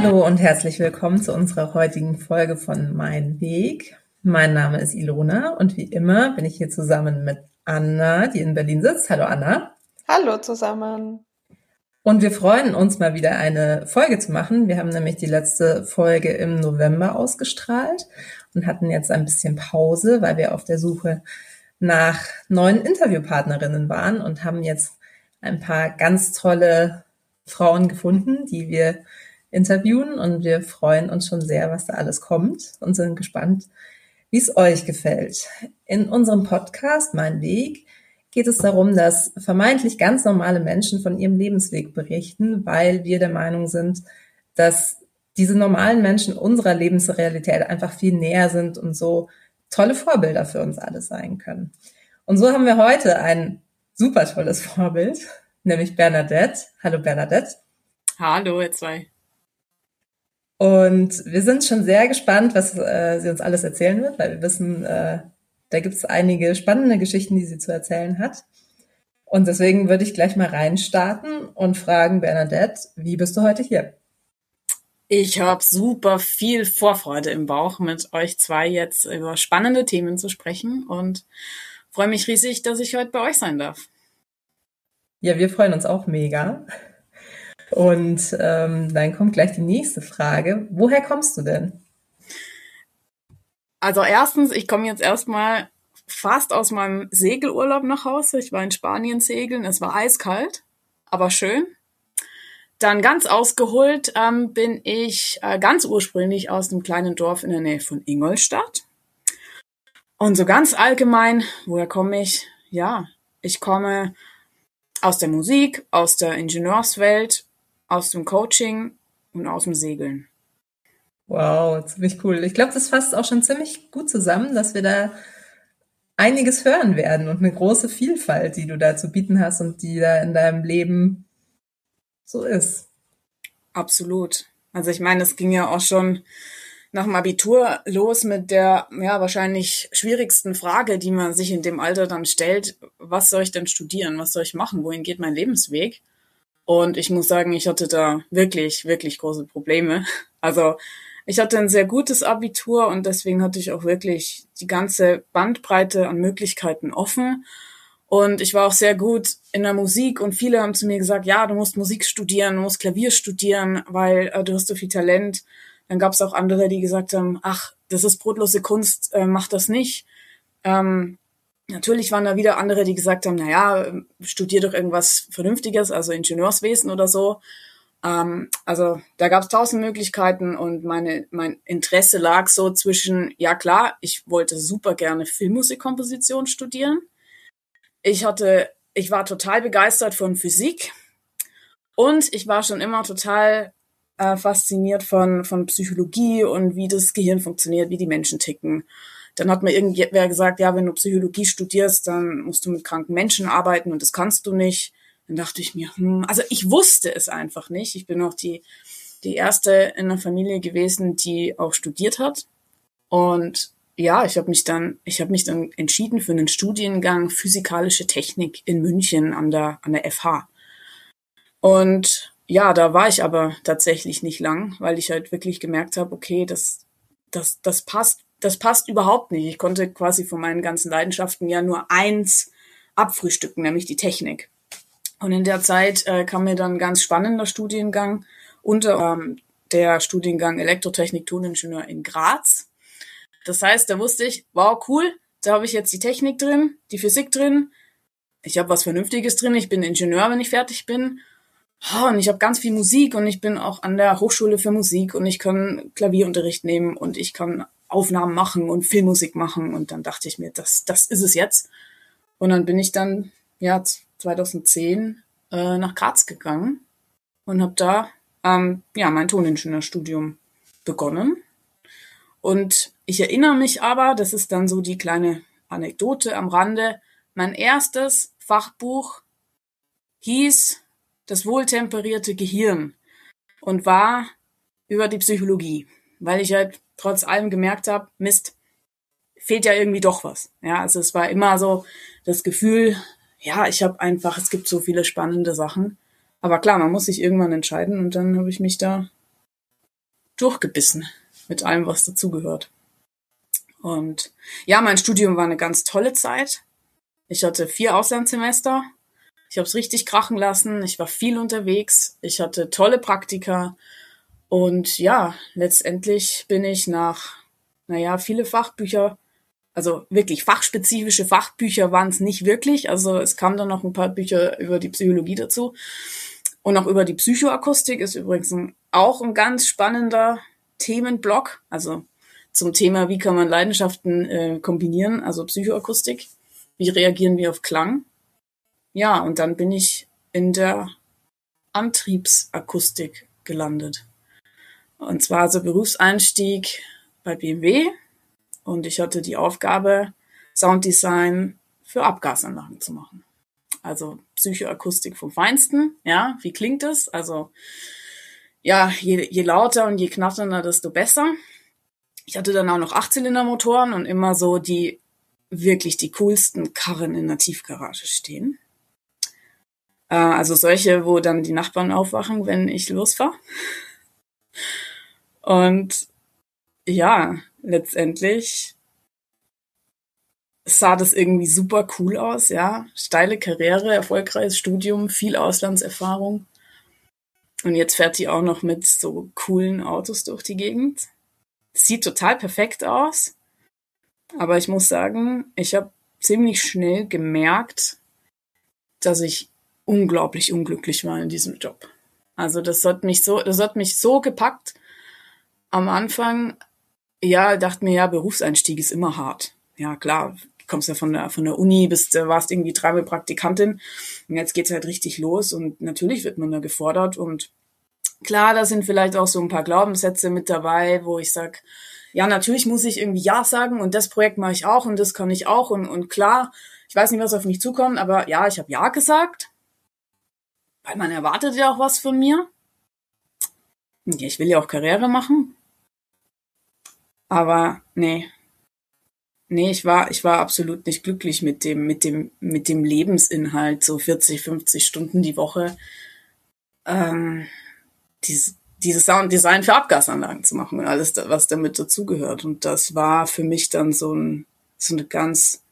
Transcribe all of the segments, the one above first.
Hallo und herzlich willkommen zu unserer heutigen Folge von Mein Weg. Mein Name ist Ilona und wie immer bin ich hier zusammen mit Anna, die in Berlin sitzt. Hallo Anna. Hallo zusammen. Und wir freuen uns mal wieder eine Folge zu machen. Wir haben nämlich die letzte Folge im November ausgestrahlt und hatten jetzt ein bisschen Pause, weil wir auf der Suche nach neuen Interviewpartnerinnen waren und haben jetzt ein paar ganz tolle Frauen gefunden, die wir interviewen und wir freuen uns schon sehr, was da alles kommt und sind gespannt, wie es euch gefällt. In unserem Podcast Mein Weg geht es darum, dass vermeintlich ganz normale Menschen von ihrem Lebensweg berichten, weil wir der Meinung sind, dass diese normalen Menschen unserer Lebensrealität einfach viel näher sind und so tolle Vorbilder für uns alle sein können. Und so haben wir heute ein super tolles Vorbild, nämlich Bernadette. Hallo Bernadette. Hallo, ihr zwei. Und wir sind schon sehr gespannt, was äh, sie uns alles erzählen wird, weil wir wissen, äh, da gibt es einige spannende Geschichten, die sie zu erzählen hat. Und deswegen würde ich gleich mal reinstarten und fragen, Bernadette, wie bist du heute hier? Ich habe super viel Vorfreude im Bauch, mit euch zwei jetzt über spannende Themen zu sprechen und freue mich riesig, dass ich heute bei euch sein darf. Ja, wir freuen uns auch mega. Und ähm, dann kommt gleich die nächste Frage. Woher kommst du denn? Also erstens, ich komme jetzt erstmal fast aus meinem Segelurlaub nach Hause. Ich war in Spanien segeln. Es war eiskalt, aber schön. Dann ganz ausgeholt ähm, bin ich äh, ganz ursprünglich aus einem kleinen Dorf in der Nähe von Ingolstadt. Und so ganz allgemein, woher komme ich? Ja, ich komme aus der Musik, aus der Ingenieurswelt aus dem Coaching und aus dem Segeln. Wow, ziemlich cool. Ich glaube, das fasst auch schon ziemlich gut zusammen, dass wir da einiges hören werden und eine große Vielfalt, die du da zu bieten hast und die da in deinem Leben so ist. Absolut. Also ich meine, es ging ja auch schon nach dem Abitur los mit der ja wahrscheinlich schwierigsten Frage, die man sich in dem Alter dann stellt: Was soll ich denn studieren? Was soll ich machen? Wohin geht mein Lebensweg? Und ich muss sagen, ich hatte da wirklich, wirklich große Probleme. Also ich hatte ein sehr gutes Abitur und deswegen hatte ich auch wirklich die ganze Bandbreite an Möglichkeiten offen. Und ich war auch sehr gut in der Musik und viele haben zu mir gesagt, ja, du musst Musik studieren, du musst Klavier studieren, weil äh, du hast so viel Talent. Dann gab es auch andere, die gesagt haben, ach, das ist brotlose Kunst, äh, mach das nicht. Ähm, Natürlich waren da wieder andere, die gesagt haben, na ja, studier doch irgendwas Vernünftiges, also Ingenieurswesen oder so. Ähm, also da gab es tausend Möglichkeiten und meine, mein Interesse lag so zwischen, ja klar, ich wollte super gerne Filmmusikkomposition studieren. Ich hatte, ich war total begeistert von Physik und ich war schon immer total äh, fasziniert von, von Psychologie und wie das Gehirn funktioniert, wie die Menschen ticken. Dann hat mir irgendwer gesagt, ja, wenn du Psychologie studierst, dann musst du mit kranken Menschen arbeiten und das kannst du nicht. Dann dachte ich mir, hm, also ich wusste es einfach nicht. Ich bin auch die, die erste in der Familie gewesen, die auch studiert hat. Und ja, ich habe mich dann, ich habe mich dann entschieden für einen Studiengang Physikalische Technik in München an der an der FH. Und ja, da war ich aber tatsächlich nicht lang, weil ich halt wirklich gemerkt habe, okay, das das das passt das passt überhaupt nicht. Ich konnte quasi von meinen ganzen Leidenschaften ja nur eins abfrühstücken, nämlich die Technik. Und in der Zeit äh, kam mir dann ein ganz spannender Studiengang unter ähm, der Studiengang Elektrotechnik Toningenieur in Graz. Das heißt, da wusste ich, wow, cool, da habe ich jetzt die Technik drin, die Physik drin, ich habe was Vernünftiges drin, ich bin Ingenieur, wenn ich fertig bin. Oh, und ich habe ganz viel Musik und ich bin auch an der Hochschule für Musik und ich kann Klavierunterricht nehmen und ich kann Aufnahmen machen und Filmmusik machen. Und dann dachte ich mir, das, das ist es jetzt. Und dann bin ich dann, ja, 2010 äh, nach Graz gegangen und habe da ähm, ja, mein Toningenieurstudium begonnen. Und ich erinnere mich aber, das ist dann so die kleine Anekdote am Rande, mein erstes Fachbuch hieß Das wohltemperierte Gehirn und war über die Psychologie, weil ich halt trotz allem gemerkt habe, Mist, fehlt ja irgendwie doch was. Ja, also es war immer so das Gefühl, ja, ich habe einfach, es gibt so viele spannende Sachen. Aber klar, man muss sich irgendwann entscheiden und dann habe ich mich da durchgebissen mit allem, was dazugehört. Und ja, mein Studium war eine ganz tolle Zeit. Ich hatte vier Auslandssemester. Ich habe es richtig krachen lassen. Ich war viel unterwegs. Ich hatte tolle Praktika. Und ja, letztendlich bin ich nach, naja, viele Fachbücher, also wirklich fachspezifische Fachbücher waren es nicht wirklich. Also es kamen dann noch ein paar Bücher über die Psychologie dazu. Und auch über die Psychoakustik ist übrigens ein, auch ein ganz spannender Themenblock. Also zum Thema, wie kann man Leidenschaften äh, kombinieren, also Psychoakustik. Wie reagieren wir auf Klang? Ja, und dann bin ich in der Antriebsakustik gelandet. Und zwar also Berufseinstieg bei BMW und ich hatte die Aufgabe, Sounddesign für Abgasanlagen zu machen. Also Psychoakustik vom Feinsten, ja, wie klingt es? Also ja, je, je lauter und je knatternder, desto besser. Ich hatte dann auch noch Achtzylindermotoren und immer so die wirklich die coolsten Karren in der Tiefgarage stehen. Äh, also solche, wo dann die Nachbarn aufwachen, wenn ich losfahre. Und ja, letztendlich sah das irgendwie super cool aus, ja. Steile Karriere, erfolgreiches Studium, viel Auslandserfahrung. Und jetzt fährt die auch noch mit so coolen Autos durch die Gegend sieht total perfekt aus. Aber ich muss sagen, ich habe ziemlich schnell gemerkt, dass ich unglaublich unglücklich war in diesem Job. Also das hat mich so, das hat mich so gepackt. Am Anfang, ja, dachte mir, ja, Berufseinstieg ist immer hart. Ja, klar, kommst ja von der, von der Uni, bist, warst irgendwie dreimal Praktikantin. Und jetzt geht's halt richtig los und natürlich wird man da gefordert und Klar, da sind vielleicht auch so ein paar Glaubenssätze mit dabei, wo ich sag, ja, natürlich muss ich irgendwie Ja sagen und das Projekt mache ich auch und das kann ich auch und, und klar, ich weiß nicht, was auf mich zukommt, aber ja, ich habe Ja gesagt, weil man erwartet ja auch was von mir. Ja, ich will ja auch Karriere machen. Aber nee. Nee, ich war, ich war absolut nicht glücklich mit dem, mit dem, mit dem Lebensinhalt, so 40, 50 Stunden die Woche. Ähm, dieses, dieses Sounddesign für Abgasanlagen zu machen und alles, was damit dazugehört. Und das war für mich dann so, ein, so eine ganz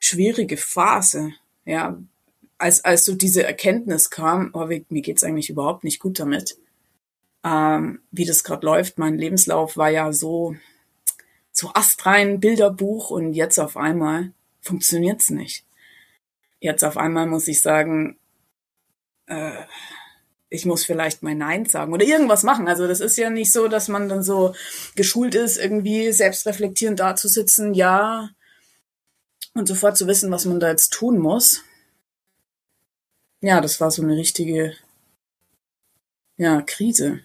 schwierige Phase. Ja, als, als so diese Erkenntnis kam, oh, mir geht's eigentlich überhaupt nicht gut damit, ähm, wie das gerade läuft. Mein Lebenslauf war ja so, so astrein Bilderbuch und jetzt auf einmal funktioniert's nicht. Jetzt auf einmal muss ich sagen, äh, ich muss vielleicht mein Nein sagen oder irgendwas machen. Also das ist ja nicht so, dass man dann so geschult ist, irgendwie selbstreflektierend da zu sitzen, ja, und sofort zu wissen, was man da jetzt tun muss. Ja, das war so eine richtige, ja, Krise.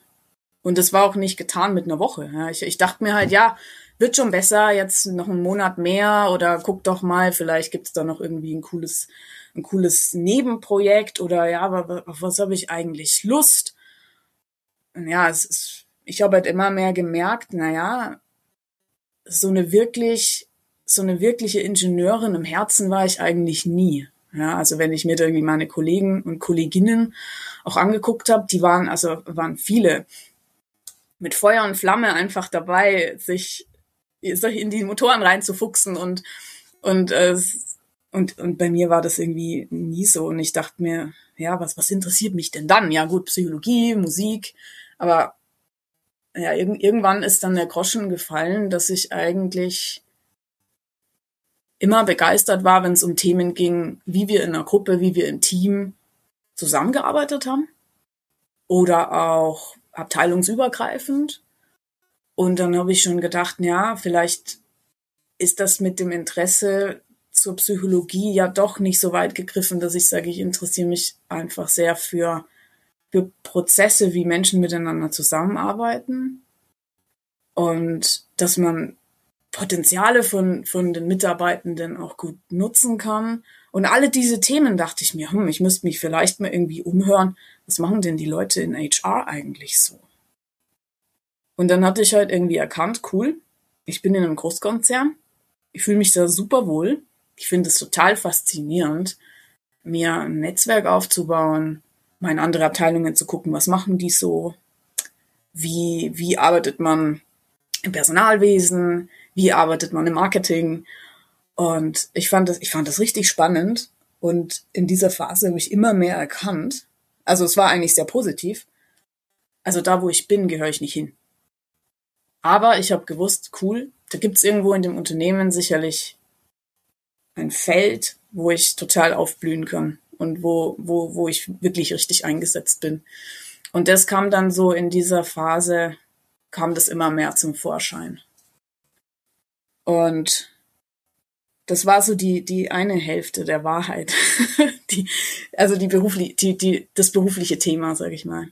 Und das war auch nicht getan mit einer Woche. Ja. Ich, ich dachte mir halt, ja, wird schon besser, jetzt noch einen Monat mehr oder guck doch mal, vielleicht gibt's da noch irgendwie ein cooles ein cooles Nebenprojekt oder ja, auf was habe ich eigentlich Lust? Und ja, es ist, ich habe halt immer mehr gemerkt, naja, so eine wirklich, so eine wirkliche Ingenieurin im Herzen war ich eigentlich nie. Ja, also wenn ich mir da irgendwie meine Kollegen und Kolleginnen auch angeguckt habe, die waren, also waren viele mit Feuer und Flamme einfach dabei, sich in die Motoren reinzufuchsen und und äh, und, und bei mir war das irgendwie nie so. Und ich dachte mir, ja, was, was interessiert mich denn dann? Ja, gut, Psychologie, Musik, aber ja, irg irgendwann ist dann der Groschen gefallen, dass ich eigentlich immer begeistert war, wenn es um Themen ging, wie wir in einer Gruppe, wie wir im Team zusammengearbeitet haben oder auch abteilungsübergreifend. Und dann habe ich schon gedacht, ja, vielleicht ist das mit dem Interesse zur Psychologie ja doch nicht so weit gegriffen, dass ich sage, ich interessiere mich einfach sehr für, für Prozesse, wie Menschen miteinander zusammenarbeiten und dass man Potenziale von, von den Mitarbeitenden auch gut nutzen kann. Und alle diese Themen dachte ich mir, hm, ich müsste mich vielleicht mal irgendwie umhören, was machen denn die Leute in HR eigentlich so? Und dann hatte ich halt irgendwie erkannt, cool, ich bin in einem Großkonzern, ich fühle mich da super wohl, ich finde es total faszinierend, mir ein Netzwerk aufzubauen, mal in andere Abteilungen zu gucken, was machen die so. wie, wie arbeitet man im Personalwesen, wie arbeitet man im Marketing. Und ich fand das, ich fand das richtig spannend. Und in dieser Phase habe ich immer mehr erkannt. Also es war eigentlich sehr positiv. Also da, wo ich bin, gehöre ich nicht hin. Aber ich habe gewusst, cool, da gibt's irgendwo in dem Unternehmen sicherlich ein Feld, wo ich total aufblühen kann und wo, wo, wo ich wirklich richtig eingesetzt bin. Und das kam dann so in dieser Phase, kam das immer mehr zum Vorschein. Und das war so die, die eine Hälfte der Wahrheit. die, also die berufli die, die, das berufliche Thema, sag ich mal.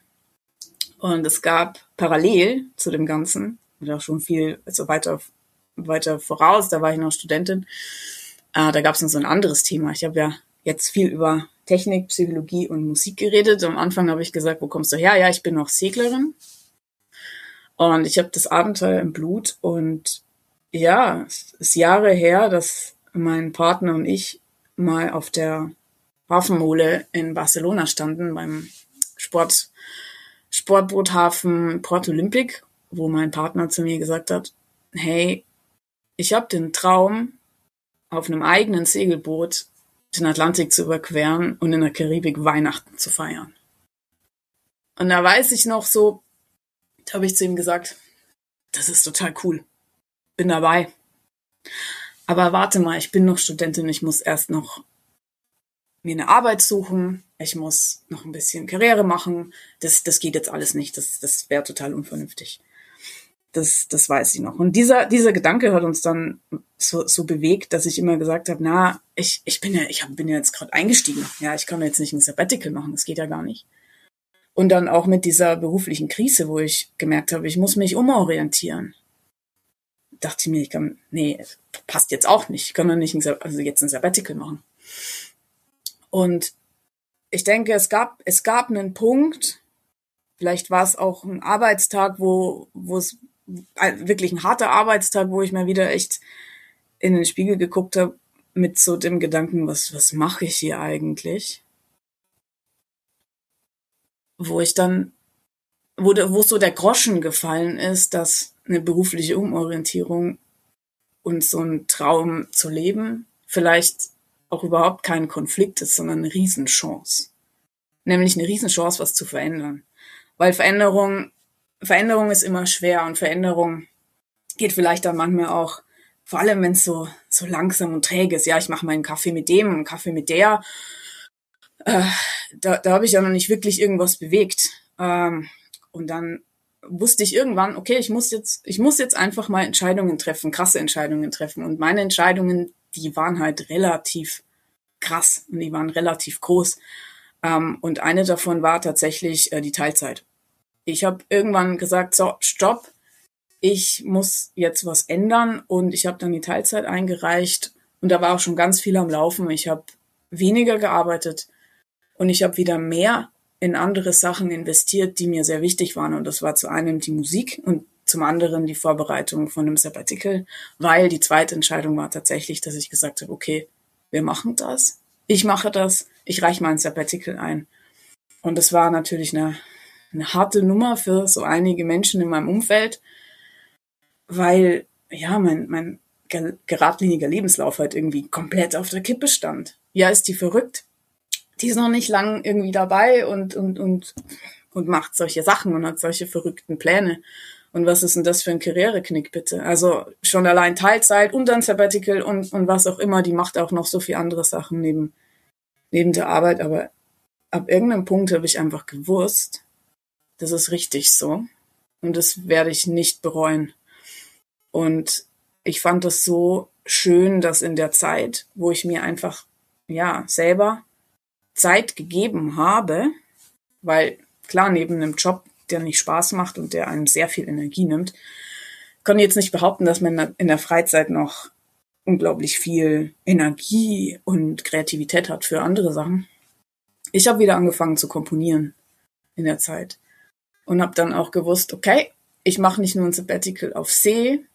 Und es gab parallel zu dem Ganzen, oder auch schon viel, also weiter, weiter voraus, da war ich noch Studentin, äh, da gab es noch so ein anderes Thema. Ich habe ja jetzt viel über Technik, Psychologie und Musik geredet. Am Anfang habe ich gesagt, wo kommst du her? Ja, ich bin noch Seglerin. Und ich habe das Abenteuer im Blut. Und ja, es ist Jahre her, dass mein Partner und ich mal auf der Hafenmole in Barcelona standen beim Sport, Sportboothafen Port Olympic, wo mein Partner zu mir gesagt hat, hey, ich habe den Traum, auf einem eigenen Segelboot den Atlantik zu überqueren und in der Karibik Weihnachten zu feiern. Und da weiß ich noch so, da habe ich zu ihm gesagt, das ist total cool. Bin dabei. Aber warte mal, ich bin noch Studentin, ich muss erst noch mir eine Arbeit suchen, ich muss noch ein bisschen Karriere machen. Das, das geht jetzt alles nicht. Das, das wäre total unvernünftig. Das, das weiß ich noch. Und dieser, dieser Gedanke hat uns dann so, so bewegt, dass ich immer gesagt habe, na, ich, ich bin ja, ich hab, bin ja jetzt gerade eingestiegen. Ja, ich kann jetzt nicht ein Sabbatical machen, das geht ja gar nicht. Und dann auch mit dieser beruflichen Krise, wo ich gemerkt habe, ich muss mich umorientieren. Dachte ich mir, ich kann, nee, passt jetzt auch nicht. Ich kann doch nicht ein, also jetzt ein Sabbatical machen. Und ich denke, es gab, es gab einen Punkt, vielleicht war es auch ein Arbeitstag, wo, wo es wirklich ein harter Arbeitstag, wo ich mal wieder echt in den Spiegel geguckt habe mit so dem Gedanken, was, was mache ich hier eigentlich? Wo ich dann, wo, wo so der Groschen gefallen ist, dass eine berufliche Umorientierung und so ein Traum zu leben vielleicht auch überhaupt kein Konflikt ist, sondern eine Riesenchance. Nämlich eine Riesenchance, was zu verändern. Weil Veränderung Veränderung ist immer schwer und Veränderung geht vielleicht dann manchmal auch, vor allem wenn es so, so langsam und träge ist. Ja, ich mache meinen Kaffee mit dem, einen Kaffee mit der. Äh, da da habe ich ja noch nicht wirklich irgendwas bewegt. Ähm, und dann wusste ich irgendwann, okay, ich muss jetzt, ich muss jetzt einfach mal Entscheidungen treffen, krasse Entscheidungen treffen. Und meine Entscheidungen, die waren halt relativ krass und die waren relativ groß. Ähm, und eine davon war tatsächlich äh, die Teilzeit. Ich habe irgendwann gesagt, so, stopp, ich muss jetzt was ändern. Und ich habe dann die Teilzeit eingereicht. Und da war auch schon ganz viel am Laufen. Ich habe weniger gearbeitet. Und ich habe wieder mehr in andere Sachen investiert, die mir sehr wichtig waren. Und das war zu einem die Musik und zum anderen die Vorbereitung von einem Sabbatical, weil die zweite Entscheidung war tatsächlich, dass ich gesagt habe, okay, wir machen das, ich mache das, ich reiche mal ein Sabbatical ein. Und das war natürlich eine eine harte Nummer für so einige Menschen in meinem Umfeld, weil ja mein, mein geradliniger Lebenslauf halt irgendwie komplett auf der Kippe stand. Ja, ist die verrückt. Die ist noch nicht lang irgendwie dabei und, und, und, und macht solche Sachen und hat solche verrückten Pläne. Und was ist denn das für ein Karriereknick, bitte? Also schon allein Teilzeit und dann Sabbatical und, und was auch immer, die macht auch noch so viel andere Sachen neben, neben der Arbeit. Aber ab irgendeinem Punkt habe ich einfach gewusst, das ist richtig so. Und das werde ich nicht bereuen. Und ich fand das so schön, dass in der Zeit, wo ich mir einfach, ja, selber Zeit gegeben habe, weil klar, neben einem Job, der nicht Spaß macht und der einem sehr viel Energie nimmt, kann ich jetzt nicht behaupten, dass man in der Freizeit noch unglaublich viel Energie und Kreativität hat für andere Sachen. Ich habe wieder angefangen zu komponieren in der Zeit und habe dann auch gewusst, okay, ich mache nicht nur ein Sabbatical auf See,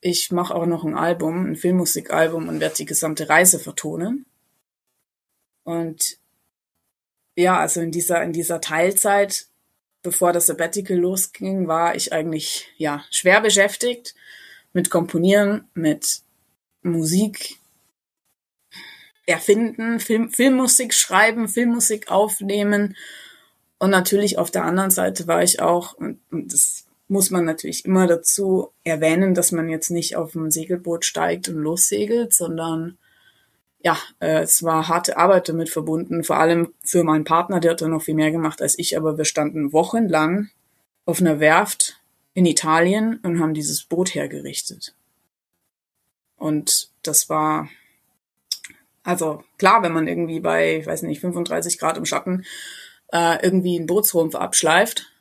ich mache auch noch ein Album, ein Filmmusikalbum und werde die gesamte Reise vertonen. Und ja, also in dieser in dieser Teilzeit bevor das Sabbatical losging, war ich eigentlich ja schwer beschäftigt mit Komponieren, mit Musik erfinden, Film, Filmmusik schreiben, Filmmusik aufnehmen. Und natürlich auf der anderen Seite war ich auch, und, und das muss man natürlich immer dazu erwähnen, dass man jetzt nicht auf ein Segelboot steigt und lossegelt, sondern ja, äh, es war harte Arbeit damit verbunden, vor allem für meinen Partner, der hat da noch viel mehr gemacht als ich, aber wir standen wochenlang auf einer Werft in Italien und haben dieses Boot hergerichtet. Und das war, also klar, wenn man irgendwie bei, ich weiß nicht, 35 Grad im Schatten äh, irgendwie einen Bootsrumpf abschleift,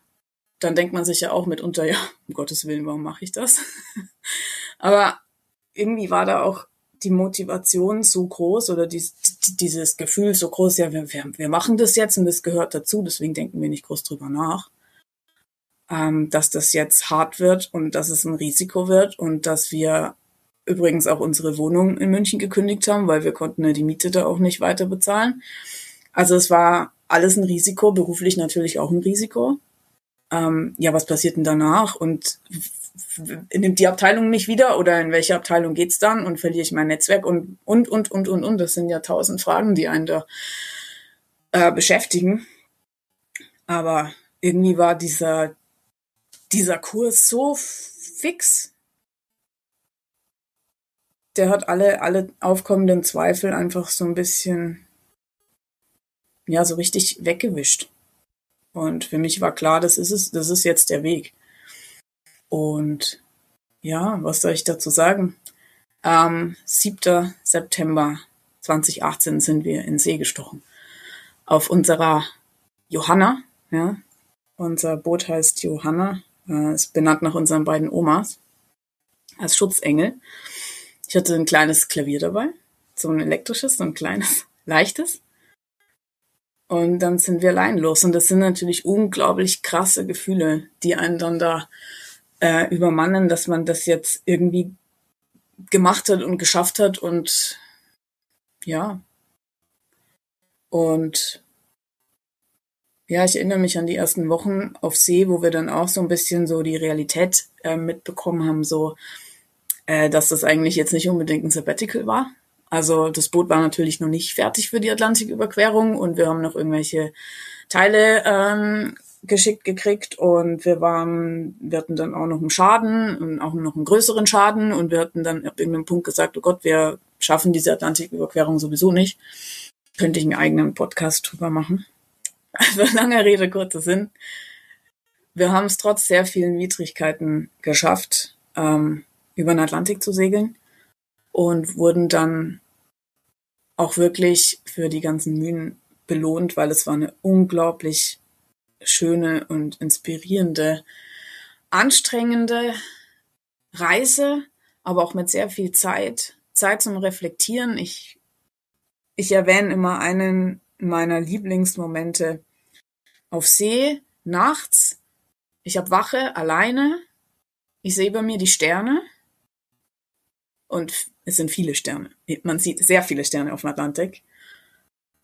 dann denkt man sich ja auch mitunter, ja, um Gottes Willen, warum mache ich das? Aber irgendwie war da auch die Motivation so groß oder dies, dieses Gefühl so groß, ja, wir, wir machen das jetzt und das gehört dazu, deswegen denken wir nicht groß drüber nach, ähm, dass das jetzt hart wird und dass es ein Risiko wird und dass wir übrigens auch unsere Wohnung in München gekündigt haben, weil wir konnten ja die Miete da auch nicht weiter bezahlen. Also es war alles ein Risiko, beruflich natürlich auch ein Risiko. Ähm, ja, was passiert denn danach? Und nimmt die Abteilung mich wieder oder in welche Abteilung geht's dann und verliere ich mein Netzwerk und und und und und und das sind ja tausend Fragen, die einen da äh, beschäftigen. Aber irgendwie war dieser dieser Kurs so fix. Der hat alle alle aufkommenden Zweifel einfach so ein bisschen ja so richtig weggewischt. Und für mich war klar, das ist es, das ist jetzt der Weg. Und ja, was soll ich dazu sagen? Am 7. September 2018 sind wir in See gestochen. Auf unserer Johanna, ja. Unser Boot heißt Johanna, äh, ist benannt nach unseren beiden Omas als Schutzengel. Ich hatte ein kleines Klavier dabei, so ein elektrisches, so ein kleines, leichtes. Und dann sind wir allein los. Und das sind natürlich unglaublich krasse Gefühle, die einen dann da äh, übermannen, dass man das jetzt irgendwie gemacht hat und geschafft hat und ja. Und ja, ich erinnere mich an die ersten Wochen auf See, wo wir dann auch so ein bisschen so die Realität äh, mitbekommen haben, so, äh, dass das eigentlich jetzt nicht unbedingt ein Sabbatical war. Also das Boot war natürlich noch nicht fertig für die Atlantiküberquerung und wir haben noch irgendwelche Teile ähm, geschickt gekriegt und wir waren, wir hatten dann auch noch einen Schaden und auch noch einen größeren Schaden und wir hatten dann ab irgendeinem Punkt gesagt, oh Gott, wir schaffen diese Atlantiküberquerung sowieso nicht. Könnte ich einen eigenen Podcast drüber machen. Also lange Rede, kurzer Sinn. Wir haben es trotz sehr vielen Widrigkeiten geschafft, ähm, über den Atlantik zu segeln und wurden dann auch wirklich für die ganzen Mühen belohnt, weil es war eine unglaublich schöne und inspirierende, anstrengende Reise, aber auch mit sehr viel Zeit, Zeit zum Reflektieren. Ich, ich erwähne immer einen meiner Lieblingsmomente auf See, nachts. Ich habe Wache alleine. Ich sehe bei mir die Sterne. Und es sind viele Sterne. Man sieht sehr viele Sterne auf dem Atlantik.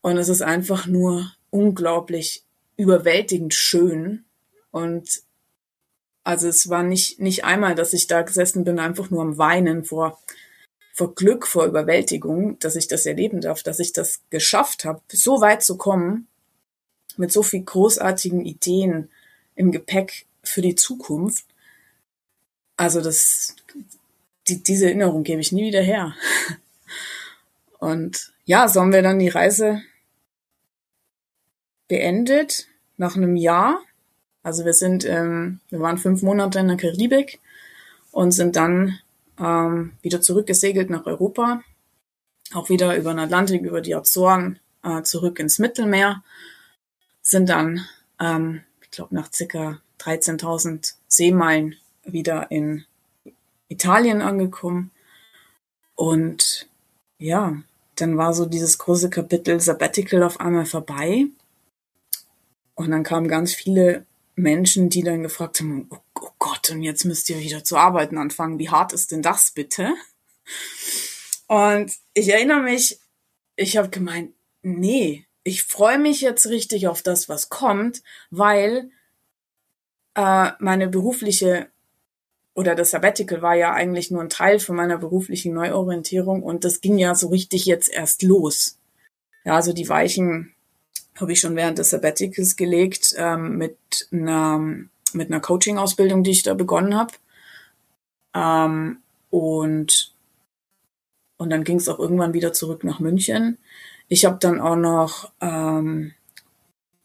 Und es ist einfach nur unglaublich überwältigend schön. Und also es war nicht, nicht einmal, dass ich da gesessen bin, einfach nur am Weinen vor, vor Glück, vor Überwältigung, dass ich das erleben darf, dass ich das geschafft habe, so weit zu kommen, mit so viel großartigen Ideen im Gepäck für die Zukunft. Also das, die, diese Erinnerung gebe ich nie wieder her. Und ja, so haben wir dann die Reise beendet nach einem Jahr. Also wir sind, ähm, wir waren fünf Monate in der Karibik und sind dann ähm, wieder zurückgesegelt nach Europa, auch wieder über den Atlantik, über die Azoren, äh, zurück ins Mittelmeer, sind dann, ähm, ich glaube, nach circa 13.000 Seemeilen wieder in Italien angekommen. Und ja, dann war so dieses große Kapitel Sabbatical auf einmal vorbei. Und dann kamen ganz viele Menschen, die dann gefragt haben, oh, oh Gott, und jetzt müsst ihr wieder zu arbeiten anfangen. Wie hart ist denn das bitte? Und ich erinnere mich, ich habe gemeint, nee, ich freue mich jetzt richtig auf das, was kommt, weil äh, meine berufliche oder das Sabbatical war ja eigentlich nur ein Teil von meiner beruflichen Neuorientierung und das ging ja so richtig jetzt erst los. Ja, also die Weichen habe ich schon während des Sabbaticals gelegt ähm, mit einer mit einer Coaching-Ausbildung, die ich da begonnen habe. Ähm, und und dann ging es auch irgendwann wieder zurück nach München. Ich habe dann auch noch ähm,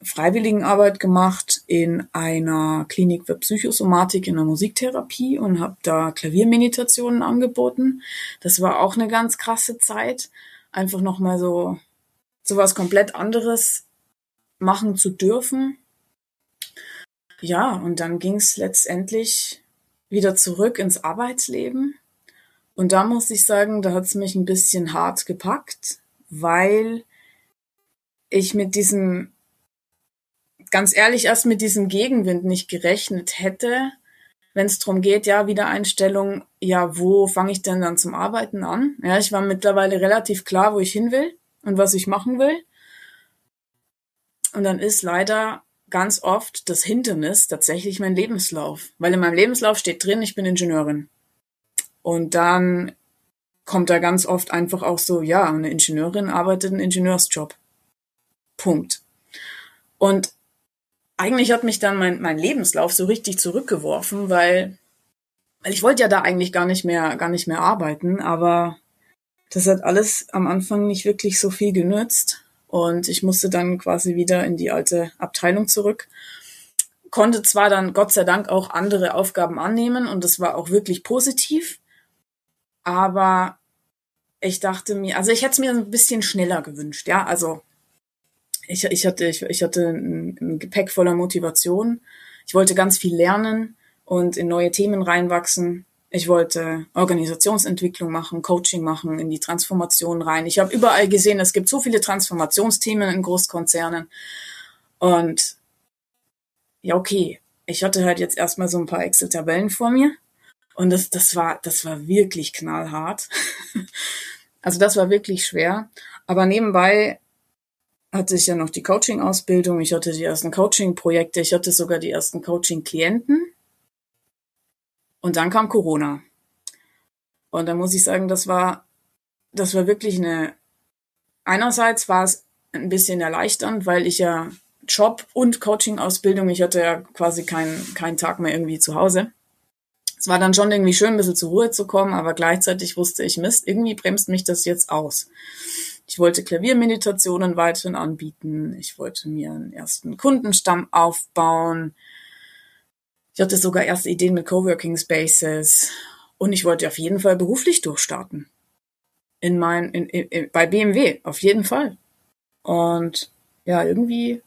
Freiwilligenarbeit gemacht in einer Klinik für Psychosomatik in der Musiktherapie und habe da Klaviermeditationen angeboten. Das war auch eine ganz krasse Zeit, einfach noch mal so so was komplett anderes machen zu dürfen. Ja, und dann ging es letztendlich wieder zurück ins Arbeitsleben. Und da muss ich sagen, da hat es mich ein bisschen hart gepackt, weil ich mit diesem, ganz ehrlich, erst mit diesem Gegenwind nicht gerechnet hätte, wenn es darum geht, ja, Wiedereinstellung, ja, wo fange ich denn dann zum Arbeiten an? Ja, ich war mittlerweile relativ klar, wo ich hin will und was ich machen will. Und dann ist leider ganz oft das Hindernis tatsächlich mein Lebenslauf. Weil in meinem Lebenslauf steht drin, ich bin Ingenieurin. Und dann kommt da ganz oft einfach auch so, ja, eine Ingenieurin arbeitet einen Ingenieursjob. Punkt. Und eigentlich hat mich dann mein, mein Lebenslauf so richtig zurückgeworfen, weil, weil ich wollte ja da eigentlich gar nicht mehr, gar nicht mehr arbeiten, aber das hat alles am Anfang nicht wirklich so viel genützt. Und ich musste dann quasi wieder in die alte Abteilung zurück. Konnte zwar dann Gott sei Dank auch andere Aufgaben annehmen und das war auch wirklich positiv. Aber ich dachte mir, also ich hätte es mir ein bisschen schneller gewünscht, ja. Also ich, ich hatte, ich, ich hatte ein, ein Gepäck voller Motivation. Ich wollte ganz viel lernen und in neue Themen reinwachsen. Ich wollte Organisationsentwicklung machen, Coaching machen, in die Transformation rein. Ich habe überall gesehen, es gibt so viele Transformationsthemen in Großkonzernen. Und ja, okay, ich hatte halt jetzt erstmal so ein paar Excel-Tabellen vor mir. Und das, das war, das war wirklich knallhart. also das war wirklich schwer. Aber nebenbei hatte ich ja noch die Coaching-Ausbildung, ich hatte die ersten Coaching-Projekte, ich hatte sogar die ersten Coaching-Klienten. Und dann kam Corona. Und da muss ich sagen, das war, das war wirklich eine, einerseits war es ein bisschen erleichternd, weil ich ja Job und Coaching-Ausbildung, ich hatte ja quasi keinen, keinen Tag mehr irgendwie zu Hause. Es war dann schon irgendwie schön, ein bisschen zur Ruhe zu kommen, aber gleichzeitig wusste ich, Mist, irgendwie bremst mich das jetzt aus. Ich wollte Klaviermeditationen weiterhin anbieten. Ich wollte mir einen ersten Kundenstamm aufbauen. Ich hatte sogar erste Ideen mit Coworking Spaces und ich wollte auf jeden Fall beruflich durchstarten. In mein, in, in, bei BMW, auf jeden Fall. Und ja, irgendwie,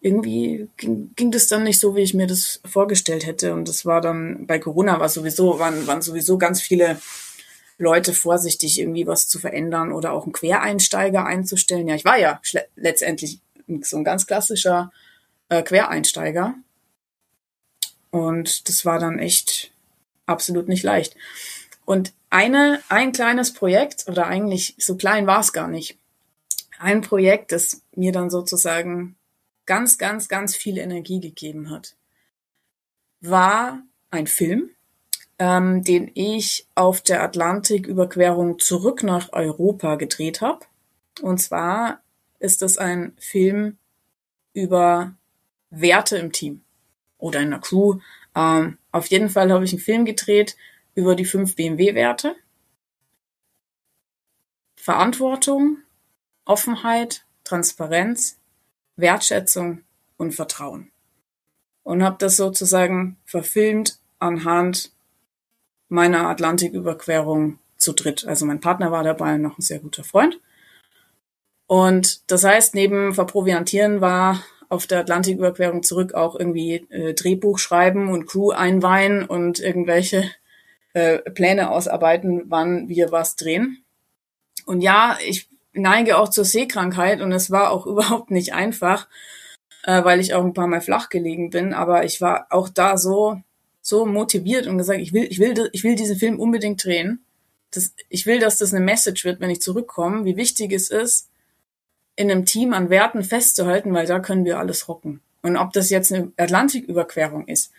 irgendwie ging, ging das dann nicht so, wie ich mir das vorgestellt hätte. Und das war dann, bei Corona war sowieso, waren, waren sowieso ganz viele Leute vorsichtig, irgendwie was zu verändern oder auch einen Quereinsteiger einzustellen. Ja, ich war ja letztendlich so ein ganz klassischer äh, Quereinsteiger und das war dann echt absolut nicht leicht. Und eine, ein kleines Projekt, oder eigentlich so klein war es gar nicht, ein Projekt, das mir dann sozusagen ganz, ganz, ganz viel Energie gegeben hat, war ein Film, ähm, den ich auf der Atlantiküberquerung zurück nach Europa gedreht habe. Und zwar ist es ein Film über Werte im Team oder in der Crew. Ähm, auf jeden Fall habe ich einen Film gedreht über die fünf BMW-Werte. Verantwortung, Offenheit, Transparenz, Wertschätzung und Vertrauen. Und habe das sozusagen verfilmt anhand meiner Atlantiküberquerung zu dritt. Also mein Partner war dabei noch ein sehr guter Freund. Und das heißt, neben Verproviantieren war auf der Atlantiküberquerung zurück auch irgendwie äh, Drehbuch schreiben und Crew einweihen und irgendwelche äh, Pläne ausarbeiten, wann wir was drehen. Und ja, ich neige auch zur Seekrankheit und es war auch überhaupt nicht einfach, äh, weil ich auch ein paar Mal flach gelegen bin, aber ich war auch da so so motiviert und gesagt, ich will ich will ich will diesen Film unbedingt drehen. Das, ich will, dass das eine Message wird, wenn ich zurückkomme, wie wichtig es ist, in einem Team an Werten festzuhalten, weil da können wir alles rocken. Und ob das jetzt eine Atlantiküberquerung ist,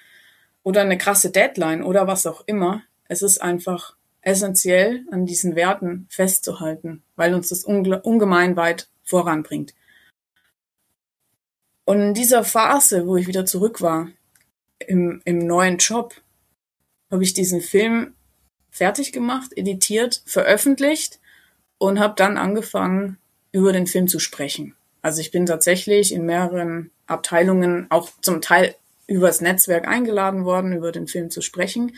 oder eine krasse Deadline oder was auch immer. Es ist einfach essentiell, an diesen Werten festzuhalten, weil uns das ungemein weit voranbringt. Und in dieser Phase, wo ich wieder zurück war, im, im neuen Job, habe ich diesen Film fertig gemacht, editiert, veröffentlicht und habe dann angefangen, über den Film zu sprechen. Also ich bin tatsächlich in mehreren Abteilungen auch zum Teil übers Netzwerk eingeladen worden, über den Film zu sprechen.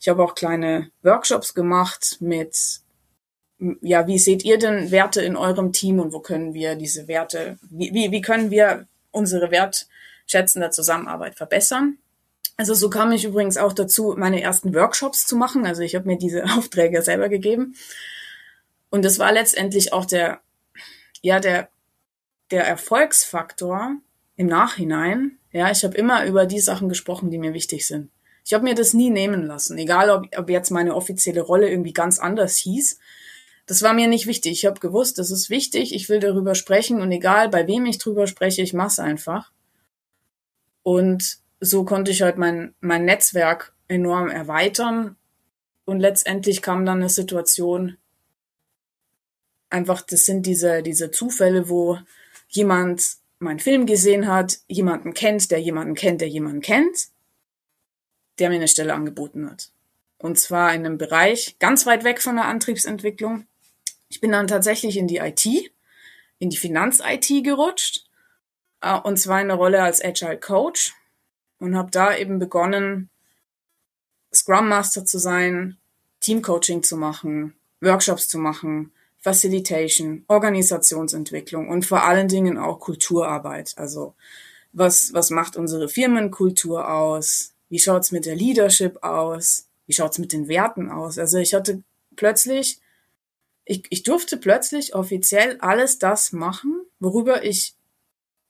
Ich habe auch kleine Workshops gemacht mit, ja, wie seht ihr denn Werte in eurem Team und wo können wir diese Werte, wie, wie, wie können wir unsere wertschätzende Zusammenarbeit verbessern? Also so kam ich übrigens auch dazu, meine ersten Workshops zu machen. Also ich habe mir diese Aufträge selber gegeben. Und das war letztendlich auch der, ja, der, der Erfolgsfaktor im Nachhinein. Ja, ich habe immer über die Sachen gesprochen, die mir wichtig sind. Ich habe mir das nie nehmen lassen, egal ob, ob jetzt meine offizielle Rolle irgendwie ganz anders hieß. Das war mir nicht wichtig. Ich habe gewusst, das ist wichtig, ich will darüber sprechen und egal bei wem ich drüber spreche, ich mache einfach. Und so konnte ich halt mein, mein Netzwerk enorm erweitern. Und letztendlich kam dann eine Situation, einfach, das sind diese, diese Zufälle, wo jemand meinen Film gesehen hat, jemanden kennt, der jemanden kennt, der jemanden kennt, der mir eine Stelle angeboten hat. Und zwar in einem Bereich ganz weit weg von der Antriebsentwicklung. Ich bin dann tatsächlich in die IT, in die Finanz-IT gerutscht. Äh, und zwar in eine Rolle als Agile Coach. Und habe da eben begonnen, Scrum Master zu sein, Teamcoaching zu machen, Workshops zu machen, Facilitation, Organisationsentwicklung und vor allen Dingen auch Kulturarbeit. Also was, was macht unsere Firmenkultur aus? Wie schaut's mit der Leadership aus? Wie schaut's mit den Werten aus? Also ich hatte plötzlich, ich, ich durfte plötzlich offiziell alles das machen, worüber ich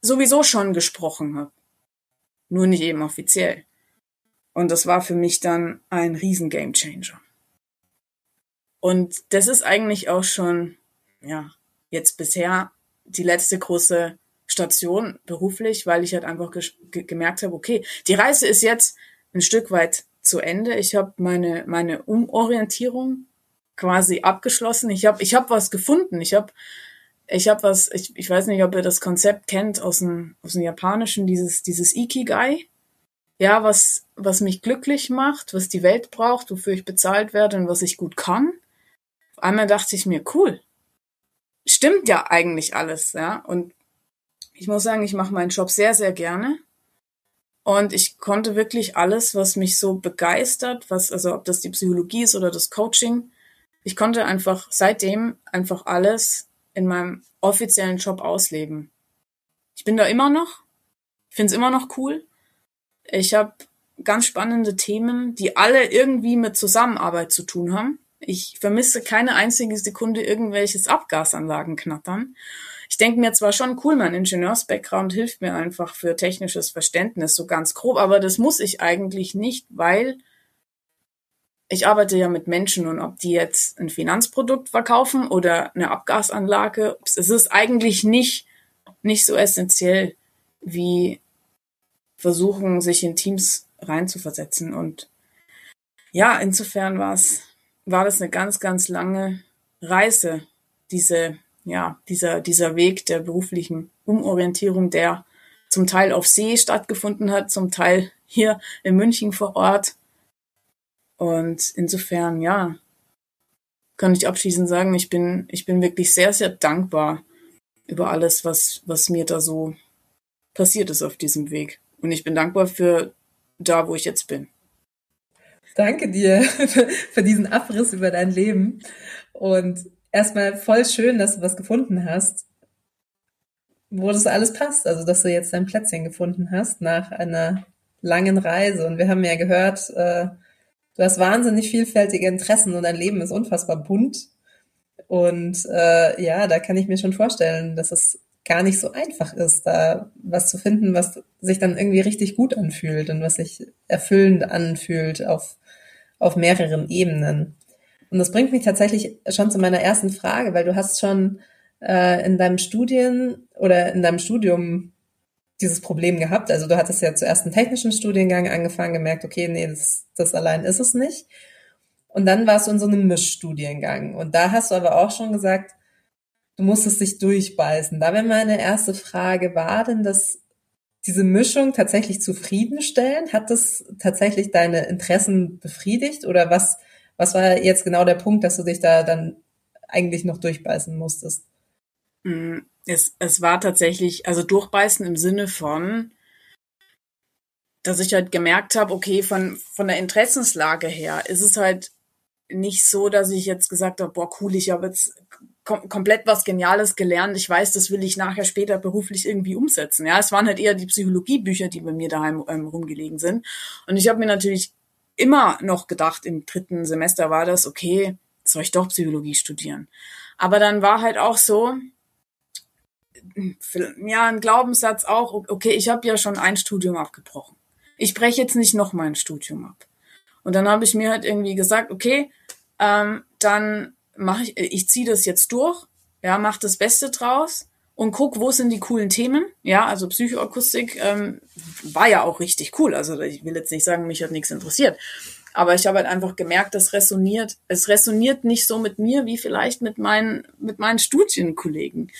sowieso schon gesprochen habe. Nur nicht eben offiziell. Und das war für mich dann ein riesen Gamechanger. Und das ist eigentlich auch schon, ja, jetzt bisher die letzte große Station beruflich, weil ich halt einfach ge gemerkt habe, okay, die Reise ist jetzt ein Stück weit zu Ende. Ich habe meine meine Umorientierung quasi abgeschlossen. Ich habe ich habe was gefunden. Ich habe ich habe was ich, ich weiß nicht, ob ihr das Konzept kennt aus dem aus dem japanischen dieses dieses Ikigai. Ja, was was mich glücklich macht, was die Welt braucht, wofür ich bezahlt werde und was ich gut kann einmal dachte ich mir, cool, stimmt ja eigentlich alles, ja. Und ich muss sagen, ich mache meinen Job sehr, sehr gerne. Und ich konnte wirklich alles, was mich so begeistert, was, also ob das die Psychologie ist oder das Coaching, ich konnte einfach seitdem einfach alles in meinem offiziellen Job ausleben. Ich bin da immer noch. Ich finde es immer noch cool. Ich habe ganz spannende Themen, die alle irgendwie mit Zusammenarbeit zu tun haben. Ich vermisse keine einzige Sekunde irgendwelches Abgasanlagen knattern. Ich denke mir zwar schon, cool, mein Ingenieurs-Background hilft mir einfach für technisches Verständnis, so ganz grob, aber das muss ich eigentlich nicht, weil ich arbeite ja mit Menschen und ob die jetzt ein Finanzprodukt verkaufen oder eine Abgasanlage, es ist eigentlich nicht, nicht so essentiell wie versuchen, sich in Teams reinzuversetzen. Und ja, insofern war es war das eine ganz, ganz lange Reise, diese, ja, dieser, dieser Weg der beruflichen Umorientierung, der zum Teil auf See stattgefunden hat, zum Teil hier in München vor Ort. Und insofern, ja, kann ich abschließend sagen, ich bin, ich bin wirklich sehr, sehr dankbar über alles, was, was mir da so passiert ist auf diesem Weg. Und ich bin dankbar für da, wo ich jetzt bin. Danke dir für diesen Abriss über dein Leben. Und erstmal voll schön, dass du was gefunden hast, wo das alles passt. Also, dass du jetzt dein Plätzchen gefunden hast nach einer langen Reise. Und wir haben ja gehört, äh, du hast wahnsinnig vielfältige Interessen und dein Leben ist unfassbar bunt. Und äh, ja, da kann ich mir schon vorstellen, dass es gar nicht so einfach ist, da was zu finden, was sich dann irgendwie richtig gut anfühlt und was sich erfüllend anfühlt auf auf mehreren Ebenen. Und das bringt mich tatsächlich schon zu meiner ersten Frage, weil du hast schon äh, in deinem Studien oder in deinem Studium dieses Problem gehabt? Also du hattest ja zuerst einen technischen Studiengang angefangen, gemerkt, okay, nee, das, das allein ist es nicht. Und dann warst du in so einem Mischstudiengang. Und da hast du aber auch schon gesagt, du musstest dich durchbeißen. Da wäre meine erste Frage, war denn das diese Mischung tatsächlich zufriedenstellen? Hat das tatsächlich deine Interessen befriedigt oder was, was war jetzt genau der Punkt, dass du dich da dann eigentlich noch durchbeißen musstest? Es, es war tatsächlich, also durchbeißen im Sinne von, dass ich halt gemerkt habe, okay, von, von der Interessenslage her ist es halt nicht so, dass ich jetzt gesagt habe, boah, cool, ich habe jetzt kom komplett was Geniales gelernt. Ich weiß, das will ich nachher später beruflich irgendwie umsetzen. Ja, es waren halt eher die Psychologiebücher, die bei mir daheim ähm, rumgelegen sind. Und ich habe mir natürlich immer noch gedacht, im dritten Semester war das, okay, soll ich doch Psychologie studieren. Aber dann war halt auch so, ja, ein Glaubenssatz auch, okay, ich habe ja schon ein Studium abgebrochen. Ich breche jetzt nicht noch mein Studium ab. Und dann habe ich mir halt irgendwie gesagt, okay, ähm, dann mache ich, ich ziehe das jetzt durch, ja, mach das Beste draus und guck, wo sind die coolen Themen. Ja, also Psychoakustik ähm, war ja auch richtig cool. Also ich will jetzt nicht sagen, mich hat nichts interessiert. Aber ich habe halt einfach gemerkt, das resoniert. Es resoniert nicht so mit mir wie vielleicht mit meinen, mit meinen Studienkollegen,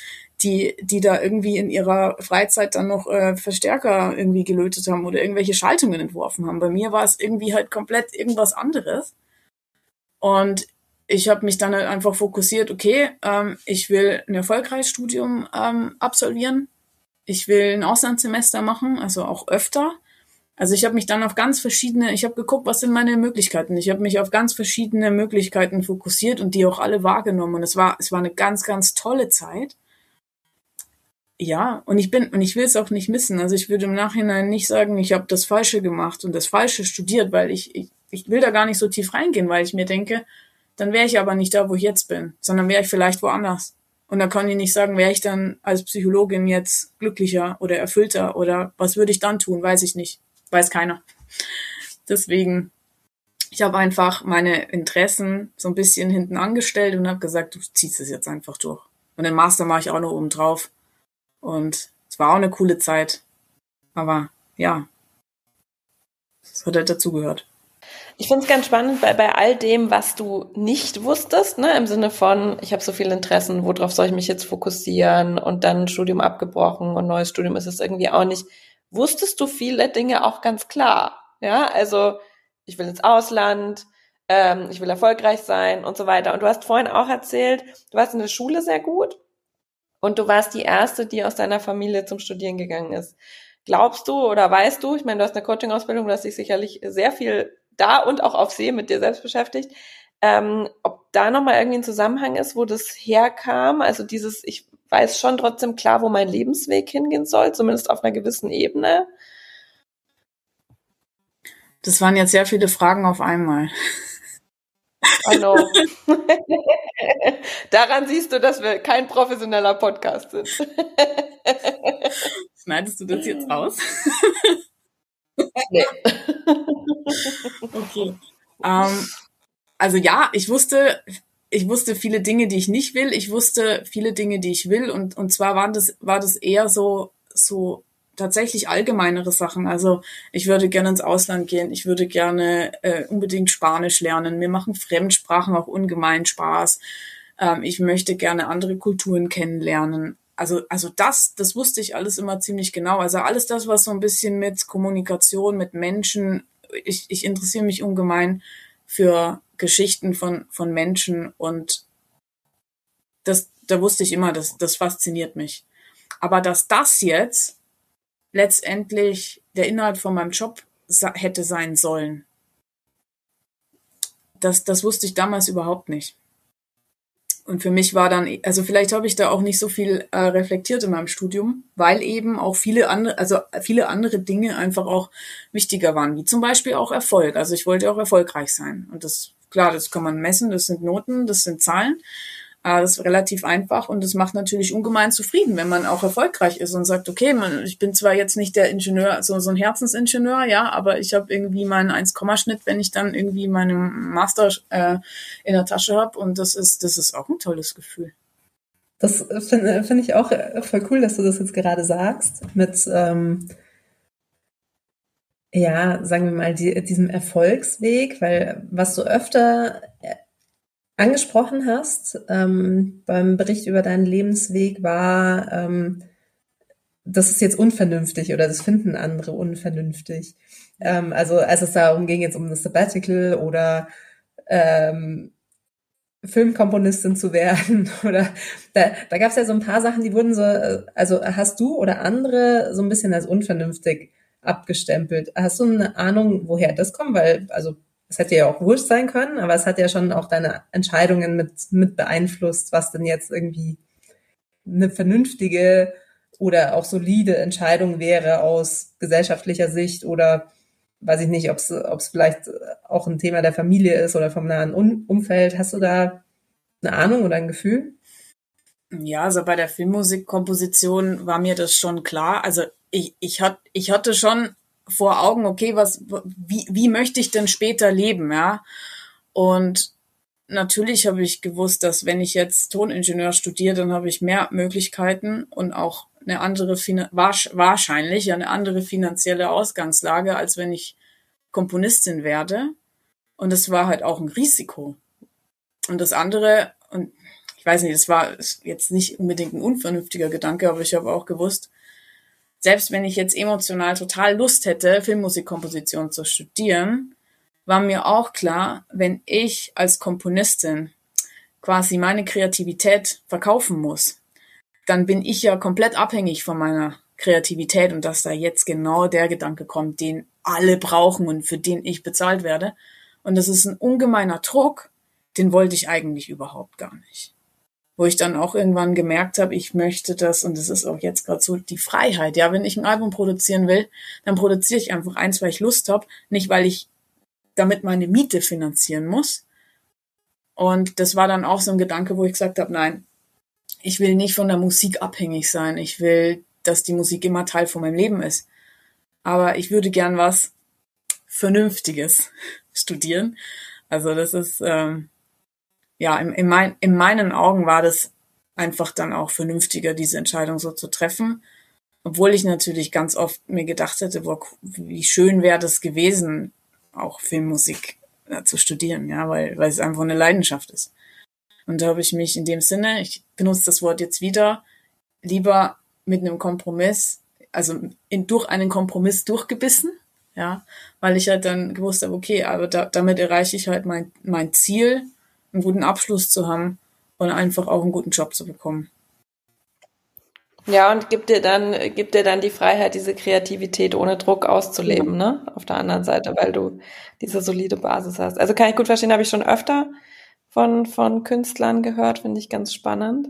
die, die da irgendwie in ihrer Freizeit dann noch äh, Verstärker irgendwie gelötet haben oder irgendwelche Schaltungen entworfen haben. Bei mir war es irgendwie halt komplett irgendwas anderes. Und ich habe mich dann halt einfach fokussiert, okay, ähm, ich will ein erfolgreiches Studium ähm, absolvieren. Ich will ein Auslandssemester machen, also auch öfter. Also ich habe mich dann auf ganz verschiedene, ich habe geguckt, was sind meine Möglichkeiten. Ich habe mich auf ganz verschiedene Möglichkeiten fokussiert und die auch alle wahrgenommen. Und es war, es war eine ganz, ganz tolle Zeit. Ja, und ich bin, und ich will es auch nicht missen. Also ich würde im Nachhinein nicht sagen, ich habe das Falsche gemacht und das Falsche studiert, weil ich, ich, ich will da gar nicht so tief reingehen, weil ich mir denke, dann wäre ich aber nicht da, wo ich jetzt bin, sondern wäre ich vielleicht woanders. Und da kann ich nicht sagen, wäre ich dann als Psychologin jetzt glücklicher oder erfüllter oder was würde ich dann tun, weiß ich nicht. Weiß keiner. Deswegen, ich habe einfach meine Interessen so ein bisschen hinten angestellt und habe gesagt, du ziehst es jetzt einfach durch. Und den Master mache ich auch noch oben drauf. Und es war auch eine coole Zeit. Aber ja, das hat halt dazugehört. Ich finde es ganz spannend bei, bei all dem, was du nicht wusstest, ne, im Sinne von, ich habe so viele Interessen, worauf soll ich mich jetzt fokussieren und dann Studium abgebrochen und neues Studium ist es irgendwie auch nicht. Wusstest du viele Dinge auch ganz klar? Ja, also ich will ins Ausland, ähm, ich will erfolgreich sein und so weiter. Und du hast vorhin auch erzählt, du warst in der Schule sehr gut und du warst die erste, die aus deiner Familie zum Studieren gegangen ist. Glaubst du oder weißt du, ich meine, du hast eine Coaching-Ausbildung, du hast dich sicherlich sehr viel da und auch auf See mit dir selbst beschäftigt, ähm, ob da nochmal irgendwie ein Zusammenhang ist, wo das herkam. Also dieses, ich weiß schon trotzdem klar, wo mein Lebensweg hingehen soll, zumindest auf einer gewissen Ebene. Das waren jetzt sehr viele Fragen auf einmal. Hallo. Daran siehst du, dass wir kein professioneller Podcast sind. Schneidest du das jetzt aus? Nee. okay. Ähm, also ja, ich wusste, ich wusste viele Dinge, die ich nicht will. Ich wusste viele Dinge, die ich will. Und, und zwar waren das, war das eher so, so tatsächlich allgemeinere Sachen. Also ich würde gerne ins Ausland gehen. Ich würde gerne äh, unbedingt Spanisch lernen. Mir machen Fremdsprachen auch ungemein Spaß. Ähm, ich möchte gerne andere Kulturen kennenlernen also, also das, das wusste ich alles immer ziemlich genau. Also alles das, was so ein bisschen mit Kommunikation, mit Menschen, ich, ich interessiere mich ungemein für Geschichten von, von Menschen und das, da wusste ich immer, das, das fasziniert mich. Aber dass das jetzt letztendlich der Inhalt von meinem Job hätte sein sollen, das, das wusste ich damals überhaupt nicht. Und für mich war dann, also vielleicht habe ich da auch nicht so viel äh, reflektiert in meinem Studium, weil eben auch viele andere, also viele andere Dinge einfach auch wichtiger waren, wie zum Beispiel auch Erfolg. Also ich wollte auch erfolgreich sein. Und das, klar, das kann man messen, das sind Noten, das sind Zahlen. Äh, das ist relativ einfach und das macht natürlich ungemein zufrieden, wenn man auch erfolgreich ist und sagt, okay, man, ich bin zwar jetzt nicht der Ingenieur, so, so ein Herzensingenieur, ja, aber ich habe irgendwie meinen 1-Schnitt, wenn ich dann irgendwie meinen Master äh, in der Tasche habe und das ist, das ist auch ein tolles Gefühl. Das finde find ich auch voll cool, dass du das jetzt gerade sagst, mit, ähm, ja, sagen wir mal, die, diesem Erfolgsweg, weil was du öfter angesprochen hast ähm, beim Bericht über deinen Lebensweg war, ähm, das ist jetzt unvernünftig oder das finden andere unvernünftig. Ähm, also als es darum ging jetzt um das Sabbatical oder ähm, Filmkomponistin zu werden oder da, da gab es ja so ein paar Sachen, die wurden so, also hast du oder andere so ein bisschen als unvernünftig abgestempelt. Hast du eine Ahnung, woher das kommt? Weil, also es hätte ja auch wurscht sein können, aber es hat ja schon auch deine Entscheidungen mit, mit beeinflusst, was denn jetzt irgendwie eine vernünftige oder auch solide Entscheidung wäre aus gesellschaftlicher Sicht oder weiß ich nicht, ob es vielleicht auch ein Thema der Familie ist oder vom nahen Umfeld. Hast du da eine Ahnung oder ein Gefühl? Ja, also bei der Filmmusikkomposition war mir das schon klar. Also ich, ich, hat, ich hatte schon vor Augen, okay, was, wie, wie möchte ich denn später leben, ja? Und natürlich habe ich gewusst, dass wenn ich jetzt Toningenieur studiere, dann habe ich mehr Möglichkeiten und auch eine andere, wahrscheinlich eine andere finanzielle Ausgangslage, als wenn ich Komponistin werde. Und das war halt auch ein Risiko. Und das andere, und ich weiß nicht, das war jetzt nicht unbedingt ein unvernünftiger Gedanke, aber ich habe auch gewusst, selbst wenn ich jetzt emotional total Lust hätte, Filmmusikkomposition zu studieren, war mir auch klar, wenn ich als Komponistin quasi meine Kreativität verkaufen muss, dann bin ich ja komplett abhängig von meiner Kreativität und dass da jetzt genau der Gedanke kommt, den alle brauchen und für den ich bezahlt werde. Und das ist ein ungemeiner Druck, den wollte ich eigentlich überhaupt gar nicht wo ich dann auch irgendwann gemerkt habe, ich möchte das, und das ist auch jetzt gerade so die Freiheit. Ja, wenn ich ein Album produzieren will, dann produziere ich einfach eins, weil ich Lust habe, nicht weil ich damit meine Miete finanzieren muss. Und das war dann auch so ein Gedanke, wo ich gesagt habe, nein, ich will nicht von der Musik abhängig sein. Ich will, dass die Musik immer Teil von meinem Leben ist. Aber ich würde gern was Vernünftiges studieren. Also das ist ähm, ja, in, in, mein, in meinen Augen war das einfach dann auch vernünftiger, diese Entscheidung so zu treffen. Obwohl ich natürlich ganz oft mir gedacht hätte, boah, wie schön wäre das gewesen, auch Filmmusik äh, zu studieren, ja, weil, weil es einfach eine Leidenschaft ist. Und da habe ich mich in dem Sinne, ich benutze das Wort jetzt wieder, lieber mit einem Kompromiss, also in, durch einen Kompromiss durchgebissen, ja, weil ich halt dann gewusst habe, okay, aber da, damit erreiche ich halt mein, mein Ziel einen guten Abschluss zu haben und einfach auch einen guten Job zu bekommen. Ja, und gibt dir dann, gibt dir dann die Freiheit, diese Kreativität ohne Druck auszuleben, ne? Auf der anderen Seite, weil du diese solide Basis hast. Also kann ich gut verstehen, habe ich schon öfter von, von Künstlern gehört, finde ich ganz spannend.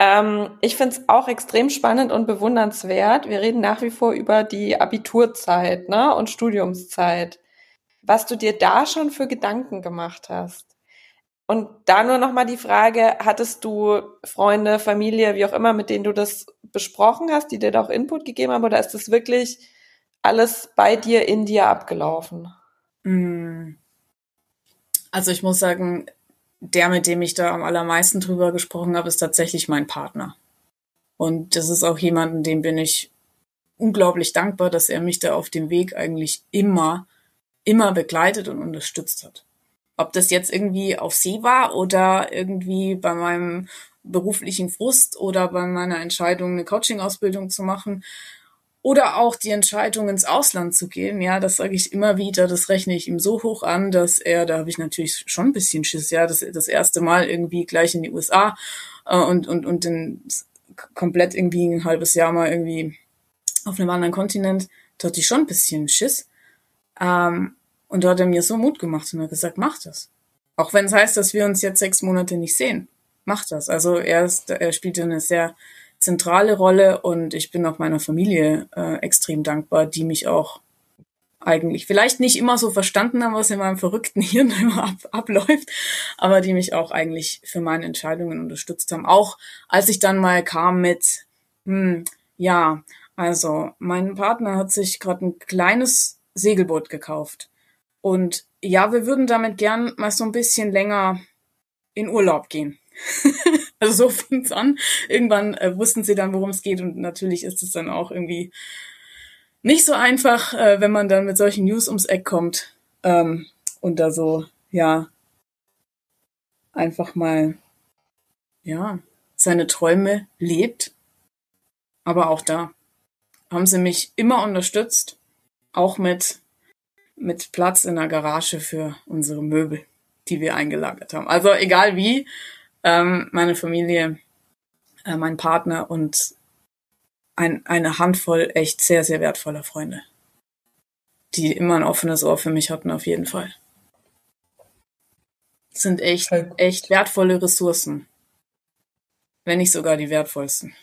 Ähm, ich finde es auch extrem spannend und bewundernswert. Wir reden nach wie vor über die Abiturzeit, ne? Und Studiumszeit. Was du dir da schon für Gedanken gemacht hast. Und da nur noch mal die Frage, hattest du Freunde, Familie, wie auch immer, mit denen du das besprochen hast, die dir da auch Input gegeben haben, oder ist das wirklich alles bei dir in dir abgelaufen? Mm. Also ich muss sagen, der, mit dem ich da am allermeisten drüber gesprochen habe, ist tatsächlich mein Partner. Und das ist auch jemanden, dem bin ich unglaublich dankbar, dass er mich da auf dem Weg eigentlich immer, immer begleitet und unterstützt hat. Ob das jetzt irgendwie auf See war oder irgendwie bei meinem beruflichen Frust oder bei meiner Entscheidung, eine Coaching-Ausbildung zu machen oder auch die Entscheidung, ins Ausland zu gehen. Ja, das sage ich immer wieder, das rechne ich ihm so hoch an, dass er, da habe ich natürlich schon ein bisschen Schiss, ja, das, das erste Mal irgendwie gleich in die USA äh, und, und, und dann komplett irgendwie ein halbes Jahr mal irgendwie auf einem anderen Kontinent, da hatte ich schon ein bisschen Schiss. Ähm, und da hat er mir so Mut gemacht und hat gesagt, mach das. Auch wenn es heißt, dass wir uns jetzt sechs Monate nicht sehen. Mach das. Also er, ist, er spielt eine sehr zentrale Rolle und ich bin auch meiner Familie äh, extrem dankbar, die mich auch eigentlich vielleicht nicht immer so verstanden haben, was in meinem verrückten Hirn immer ab, abläuft, aber die mich auch eigentlich für meine Entscheidungen unterstützt haben. Auch als ich dann mal kam mit, hm, ja, also mein Partner hat sich gerade ein kleines Segelboot gekauft. Und ja, wir würden damit gern mal so ein bisschen länger in Urlaub gehen. also so fing's an. Irgendwann äh, wussten sie dann, worum es geht und natürlich ist es dann auch irgendwie nicht so einfach, äh, wenn man dann mit solchen News ums Eck kommt ähm, und da so, ja, einfach mal, ja, seine Träume lebt. Aber auch da haben sie mich immer unterstützt, auch mit, mit Platz in der Garage für unsere Möbel, die wir eingelagert haben. Also egal wie, ähm, meine Familie, äh, mein Partner und ein, eine Handvoll echt sehr, sehr wertvoller Freunde, die immer ein offenes Ohr für mich hatten, auf jeden Fall. Das sind echt, echt wertvolle Ressourcen. Wenn nicht sogar die wertvollsten.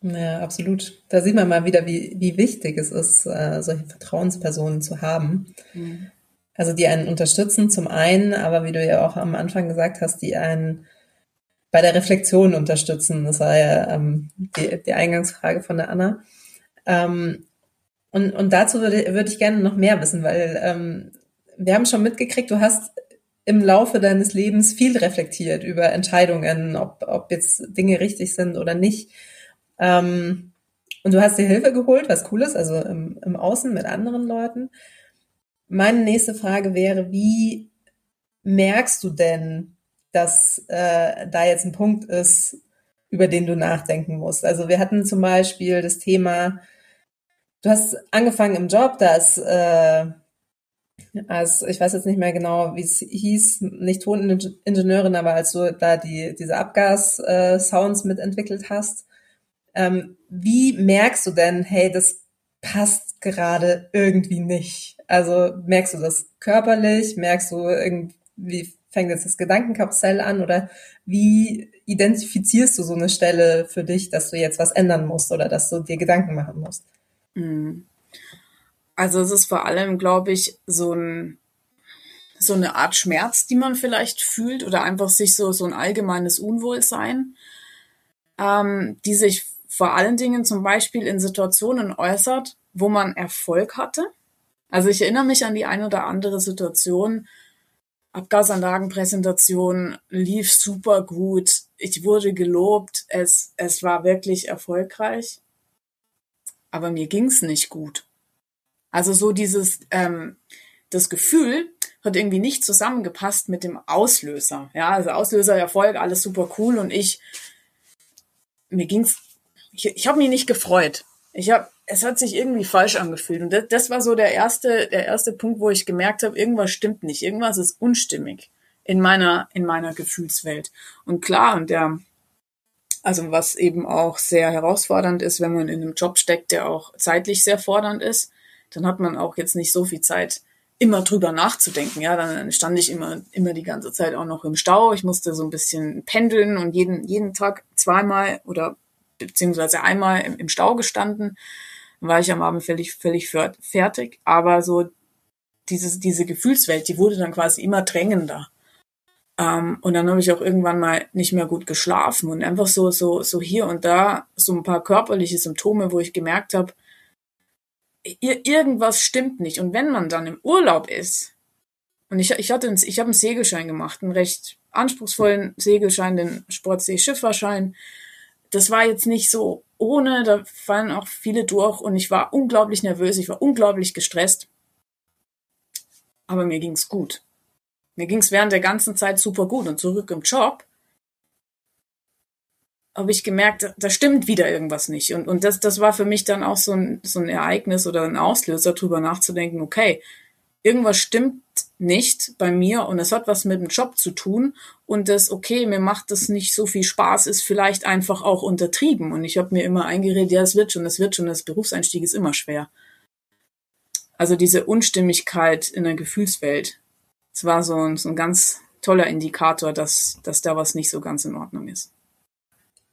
Ja, absolut. Da sieht man mal wieder, wie, wie wichtig es ist, äh, solche Vertrauenspersonen zu haben. Mhm. Also die einen unterstützen zum einen, aber wie du ja auch am Anfang gesagt hast, die einen bei der Reflexion unterstützen. Das war ja ähm, die, die Eingangsfrage von der Anna. Ähm, und, und dazu würde, würde ich gerne noch mehr wissen, weil ähm, wir haben schon mitgekriegt, du hast im Laufe deines Lebens viel reflektiert über Entscheidungen, ob, ob jetzt Dinge richtig sind oder nicht. Ähm, und du hast dir Hilfe geholt, was cool ist, also im, im Außen mit anderen Leuten. Meine nächste Frage wäre, wie merkst du denn, dass äh, da jetzt ein Punkt ist, über den du nachdenken musst? Also wir hatten zum Beispiel das Thema, du hast angefangen im Job, da ist äh, als ich weiß jetzt nicht mehr genau, wie es hieß, nicht Toningenieurin, aber als du da die diese Abgas-Sounds äh, mitentwickelt hast, ähm, wie merkst du denn, hey, das passt gerade irgendwie nicht? Also merkst du das körperlich? Merkst du irgendwie, fängt jetzt das Gedankenkarussell an? Oder wie identifizierst du so eine Stelle für dich, dass du jetzt was ändern musst oder dass du dir Gedanken machen musst? Mhm. Also es ist vor allem, glaube ich, so ein so eine Art Schmerz, die man vielleicht fühlt oder einfach sich so so ein allgemeines Unwohlsein, ähm, die sich vor allen Dingen zum Beispiel in Situationen äußert, wo man Erfolg hatte. Also ich erinnere mich an die eine oder andere Situation, Abgasanlagenpräsentation lief super gut, ich wurde gelobt, es, es war wirklich erfolgreich, aber mir ging's nicht gut. Also so dieses, ähm, das Gefühl hat irgendwie nicht zusammengepasst mit dem Auslöser. Ja, also Auslöser, Erfolg, alles super cool und ich, mir ging's ich, ich habe mich nicht gefreut. Ich habe, es hat sich irgendwie falsch angefühlt. Und das, das war so der erste, der erste Punkt, wo ich gemerkt habe, irgendwas stimmt nicht, irgendwas ist unstimmig in meiner, in meiner Gefühlswelt. Und klar, und der, also was eben auch sehr herausfordernd ist, wenn man in einem Job steckt, der auch zeitlich sehr fordernd ist, dann hat man auch jetzt nicht so viel Zeit, immer drüber nachzudenken. Ja, dann stand ich immer, immer die ganze Zeit auch noch im Stau. Ich musste so ein bisschen pendeln und jeden, jeden Tag zweimal oder beziehungsweise einmal im, im Stau gestanden. War ich am Abend völlig, völlig fertig. Aber so dieses, diese Gefühlswelt, die wurde dann quasi immer drängender. Ähm, und dann habe ich auch irgendwann mal nicht mehr gut geschlafen und einfach so, so, so hier und da so ein paar körperliche Symptome, wo ich gemerkt habe, irgendwas stimmt nicht. Und wenn man dann im Urlaub ist, und ich, ich hatte, ich habe einen Segelschein gemacht, einen recht anspruchsvollen Segelschein, den Sportsee-Schifferschein das war jetzt nicht so ohne, da fallen auch viele durch und ich war unglaublich nervös, ich war unglaublich gestresst. Aber mir ging's gut. Mir ging's während der ganzen Zeit super gut und zurück im Job habe ich gemerkt, da stimmt wieder irgendwas nicht. Und, und das, das war für mich dann auch so ein, so ein Ereignis oder ein Auslöser, drüber nachzudenken, okay, irgendwas stimmt nicht bei mir und es hat was mit dem Job zu tun und das, okay, mir macht das nicht so viel Spaß, ist vielleicht einfach auch untertrieben. Und ich habe mir immer eingeredet, ja, es wird schon, es wird schon, das Berufseinstieg ist immer schwer. Also diese Unstimmigkeit in der Gefühlswelt, es war so ein, so ein ganz toller Indikator, dass, dass da was nicht so ganz in Ordnung ist.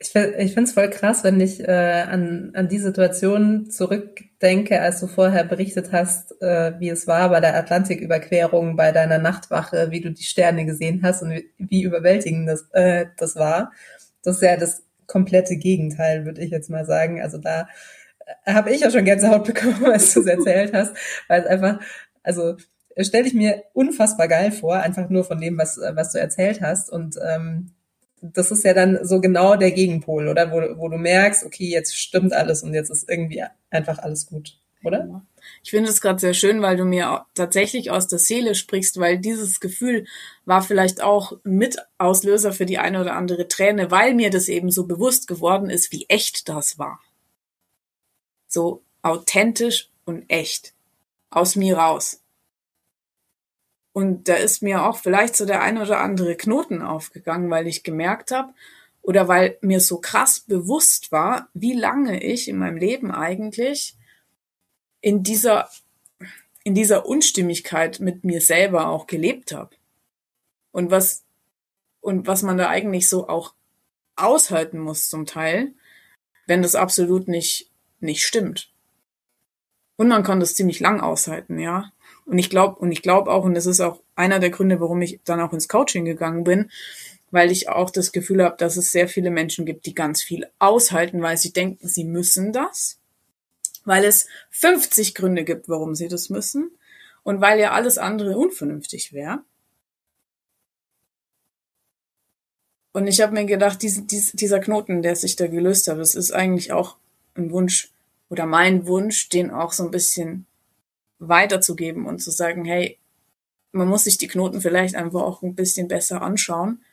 Ich, ich finde es voll krass, wenn ich äh, an, an die Situation zurückdenke, als du vorher berichtet hast, äh, wie es war bei der Atlantiküberquerung, bei deiner Nachtwache, wie du die Sterne gesehen hast und wie, wie überwältigend das, äh, das war. Das ist ja das komplette Gegenteil, würde ich jetzt mal sagen. Also da äh, habe ich ja schon Gänsehaut bekommen, als du es erzählt hast, weil es einfach, also stelle ich mir unfassbar geil vor, einfach nur von dem, was, was du erzählt hast. Und ähm, das ist ja dann so genau der Gegenpol, oder? Wo, wo du merkst, okay, jetzt stimmt alles und jetzt ist irgendwie einfach alles gut, oder? Ich finde es gerade sehr schön, weil du mir tatsächlich aus der Seele sprichst, weil dieses Gefühl war vielleicht auch Mitauslöser für die eine oder andere Träne, weil mir das eben so bewusst geworden ist, wie echt das war. So authentisch und echt. Aus mir raus. Und da ist mir auch vielleicht so der ein oder andere Knoten aufgegangen, weil ich gemerkt habe oder weil mir so krass bewusst war, wie lange ich in meinem Leben eigentlich in dieser, in dieser Unstimmigkeit mit mir selber auch gelebt habe. Und was, und was man da eigentlich so auch aushalten muss zum Teil, wenn das absolut nicht, nicht stimmt. Und man kann das ziemlich lang aushalten, ja. Und ich glaube, und ich glaube auch, und das ist auch einer der Gründe, warum ich dann auch ins Coaching gegangen bin, weil ich auch das Gefühl habe, dass es sehr viele Menschen gibt, die ganz viel aushalten, weil sie denken, sie müssen das, weil es 50 Gründe gibt, warum sie das müssen und weil ja alles andere unvernünftig wäre. Und ich habe mir gedacht, dies, dies, dieser Knoten, der sich da gelöst hat, das ist eigentlich auch ein Wunsch oder mein Wunsch, den auch so ein bisschen weiterzugeben und zu sagen, hey, man muss sich die Knoten vielleicht einfach auch ein bisschen besser anschauen.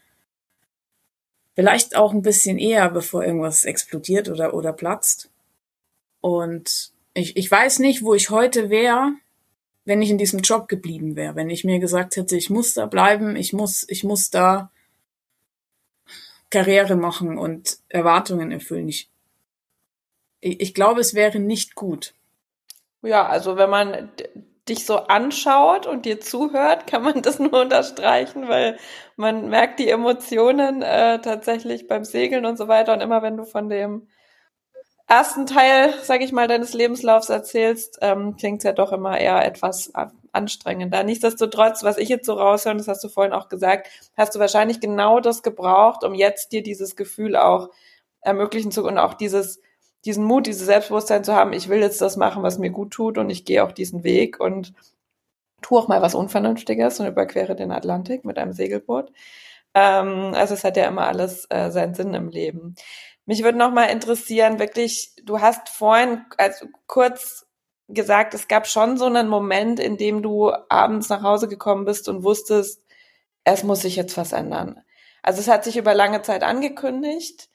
Vielleicht auch ein bisschen eher, bevor irgendwas explodiert oder, oder platzt. Und ich, ich weiß nicht, wo ich heute wäre, wenn ich in diesem Job geblieben wäre, wenn ich mir gesagt hätte, ich muss da bleiben, ich muss, ich muss da Karriere machen und Erwartungen erfüllen. Ich, ich glaube, es wäre nicht gut. Ja, also wenn man dich so anschaut und dir zuhört, kann man das nur unterstreichen, weil man merkt die Emotionen äh, tatsächlich beim Segeln und so weiter. Und immer wenn du von dem ersten Teil, sag ich mal, deines Lebenslaufs erzählst, ähm, klingt ja doch immer eher etwas anstrengender. Nichtsdestotrotz, was ich jetzt so raushöre, das hast du vorhin auch gesagt, hast du wahrscheinlich genau das gebraucht, um jetzt dir dieses Gefühl auch ermöglichen zu und auch dieses diesen Mut, dieses Selbstbewusstsein zu haben, ich will jetzt das machen, was mir gut tut und ich gehe auch diesen Weg und tue auch mal was Unvernünftiges und überquere den Atlantik mit einem Segelboot. Ähm, also es hat ja immer alles äh, seinen Sinn im Leben. Mich würde noch mal interessieren, wirklich, du hast vorhin also kurz gesagt, es gab schon so einen Moment, in dem du abends nach Hause gekommen bist und wusstest, es muss sich jetzt was ändern. Also es hat sich über lange Zeit angekündigt,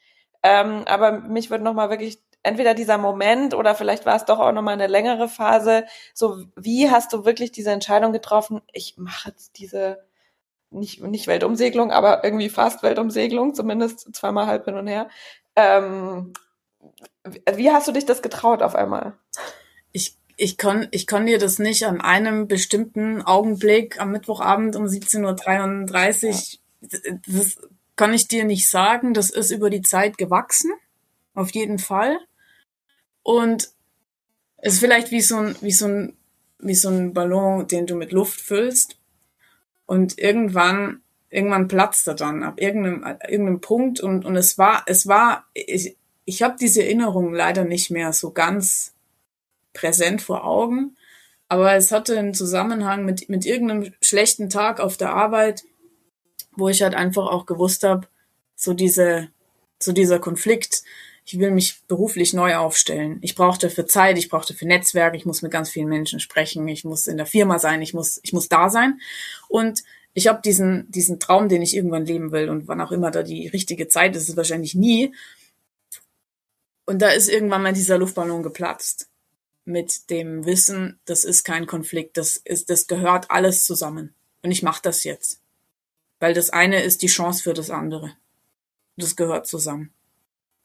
ähm, aber mich würde noch mal wirklich entweder dieser Moment oder vielleicht war es doch auch nochmal eine längere Phase. So, wie hast du wirklich diese Entscheidung getroffen? Ich mache jetzt diese nicht, nicht Weltumsegelung, aber irgendwie fast Weltumsegelung, zumindest zweimal halb hin und her. Ähm, wie hast du dich das getraut auf einmal? Ich, ich, kann, ich kann dir das nicht an einem bestimmten Augenblick am Mittwochabend um 17.33 Uhr, das kann ich dir nicht sagen. Das ist über die Zeit gewachsen, auf jeden Fall. Und es ist vielleicht wie so ein, wie so ein, wie so ein Ballon, den du mit Luft füllst. Und irgendwann, irgendwann platzt er dann ab irgendeinem, irgendeinem Punkt. Und, und es war, es war, ich, ich habe diese Erinnerung leider nicht mehr so ganz präsent vor Augen. Aber es hatte einen Zusammenhang mit, mit irgendeinem schlechten Tag auf der Arbeit, wo ich halt einfach auch gewusst habe, so diese, so dieser Konflikt, ich will mich beruflich neu aufstellen. Ich brauche dafür Zeit, ich brauche dafür Netzwerk, ich muss mit ganz vielen Menschen sprechen, ich muss in der Firma sein, ich muss, ich muss da sein. Und ich habe diesen, diesen Traum, den ich irgendwann leben will und wann auch immer da die richtige Zeit ist, ist wahrscheinlich nie. Und da ist irgendwann mal dieser Luftballon geplatzt. Mit dem Wissen, das ist kein Konflikt, das ist, das gehört alles zusammen. Und ich mache das jetzt. Weil das eine ist die Chance für das andere. Das gehört zusammen.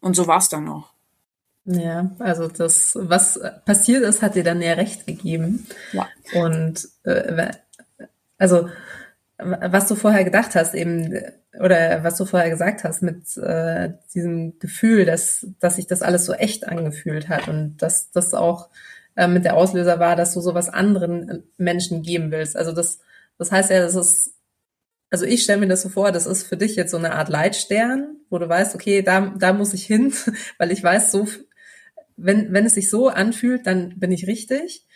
Und so war es dann auch. Ja, also das, was passiert ist, hat dir dann ja recht gegeben. Ja. Und äh, also was du vorher gedacht hast, eben, oder was du vorher gesagt hast, mit äh, diesem Gefühl, dass, dass sich das alles so echt angefühlt hat und dass das auch äh, mit der Auslöser war, dass du sowas anderen Menschen geben willst. Also das, das heißt ja, das ist also ich stelle mir das so vor, das ist für dich jetzt so eine Art Leitstern, wo du weißt, okay, da, da muss ich hin, weil ich weiß, so, wenn, wenn es sich so anfühlt, dann bin ich richtig.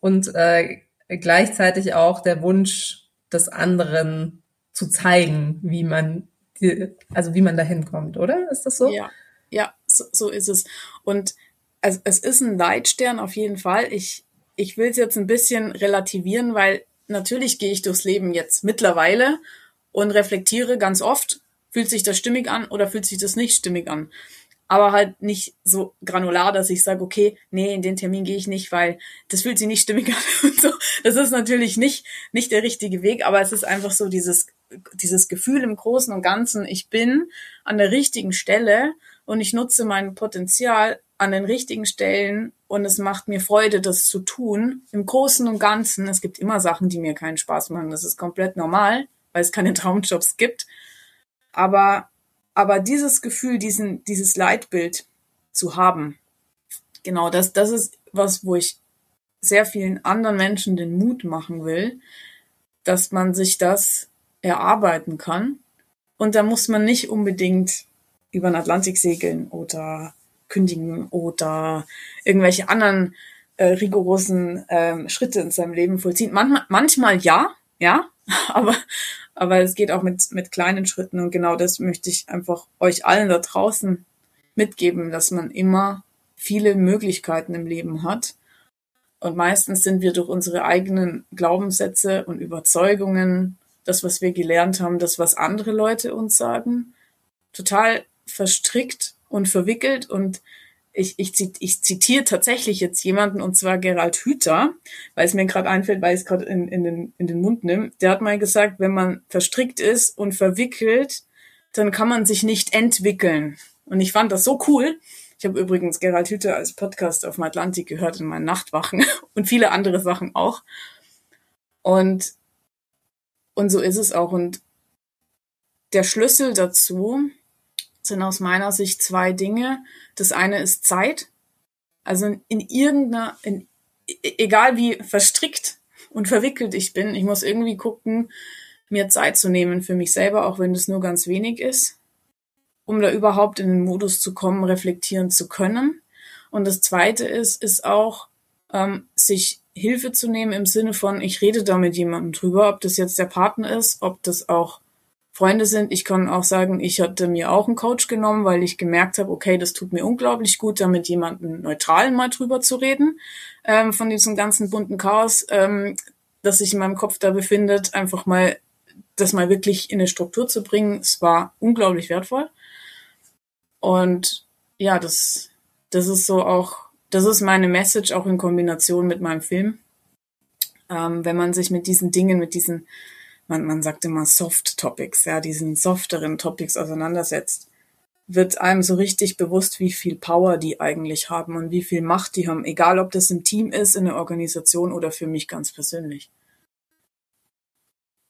Und äh, gleichzeitig auch der Wunsch des anderen zu zeigen, wie man die, also wie man da hinkommt, oder? Ist das so? Ja, ja, so, so ist es. Und also es ist ein Leitstern auf jeden Fall. Ich, ich will es jetzt ein bisschen relativieren, weil natürlich gehe ich durchs Leben jetzt mittlerweile und reflektiere ganz oft, fühlt sich das stimmig an oder fühlt sich das nicht stimmig an. Aber halt nicht so granular, dass ich sage, okay, nee, in den Termin gehe ich nicht, weil das fühlt sich nicht stimmig an und so. Das ist natürlich nicht, nicht der richtige Weg, aber es ist einfach so dieses, dieses Gefühl im Großen und Ganzen, ich bin an der richtigen Stelle und ich nutze mein Potenzial an den richtigen Stellen und es macht mir Freude, das zu tun. Im Großen und Ganzen, es gibt immer Sachen, die mir keinen Spaß machen. Das ist komplett normal, weil es keine Traumjobs gibt. Aber, aber dieses Gefühl, diesen, dieses Leitbild zu haben, genau, das, das ist was, wo ich sehr vielen anderen Menschen den Mut machen will, dass man sich das erarbeiten kann. Und da muss man nicht unbedingt über den Atlantik segeln oder kündigen oder irgendwelche anderen äh, rigorosen ähm, Schritte in seinem Leben vollziehen. Manchmal, manchmal ja, ja, aber, aber es geht auch mit, mit kleinen Schritten und genau das möchte ich einfach euch allen da draußen mitgeben, dass man immer viele Möglichkeiten im Leben hat. Und meistens sind wir durch unsere eigenen Glaubenssätze und Überzeugungen, das, was wir gelernt haben, das, was andere Leute uns sagen, total verstrickt und verwickelt und ich, ich, ich zitiere tatsächlich jetzt jemanden, und zwar Gerald Hüther, weil es mir gerade einfällt, weil ich es gerade in, in, den, in den Mund nehme. Der hat mal gesagt, wenn man verstrickt ist und verwickelt, dann kann man sich nicht entwickeln. Und ich fand das so cool. Ich habe übrigens Gerald Hüther als Podcast auf dem Atlantik gehört in meinen Nachtwachen und viele andere Sachen auch. Und, und so ist es auch. Und der Schlüssel dazu sind aus meiner Sicht zwei Dinge. Das eine ist Zeit. Also in irgendeiner, in, e, egal wie verstrickt und verwickelt ich bin, ich muss irgendwie gucken, mir Zeit zu nehmen für mich selber, auch wenn es nur ganz wenig ist, um da überhaupt in den Modus zu kommen, reflektieren zu können. Und das zweite ist, ist auch, ähm, sich Hilfe zu nehmen im Sinne von, ich rede da mit jemandem drüber, ob das jetzt der Partner ist, ob das auch Freunde sind. Ich kann auch sagen, ich hatte mir auch einen Coach genommen, weil ich gemerkt habe, okay, das tut mir unglaublich gut, damit jemanden Neutralen mal drüber zu reden, ähm, von diesem ganzen bunten Chaos, ähm, das sich in meinem Kopf da befindet, einfach mal das mal wirklich in eine Struktur zu bringen. Es war unglaublich wertvoll. Und ja, das, das ist so auch, das ist meine Message auch in Kombination mit meinem Film. Ähm, wenn man sich mit diesen Dingen, mit diesen man, man sagt immer Soft Topics, ja, diesen softeren Topics auseinandersetzt, wird einem so richtig bewusst, wie viel Power die eigentlich haben und wie viel Macht die haben, egal ob das im Team ist, in der Organisation oder für mich ganz persönlich.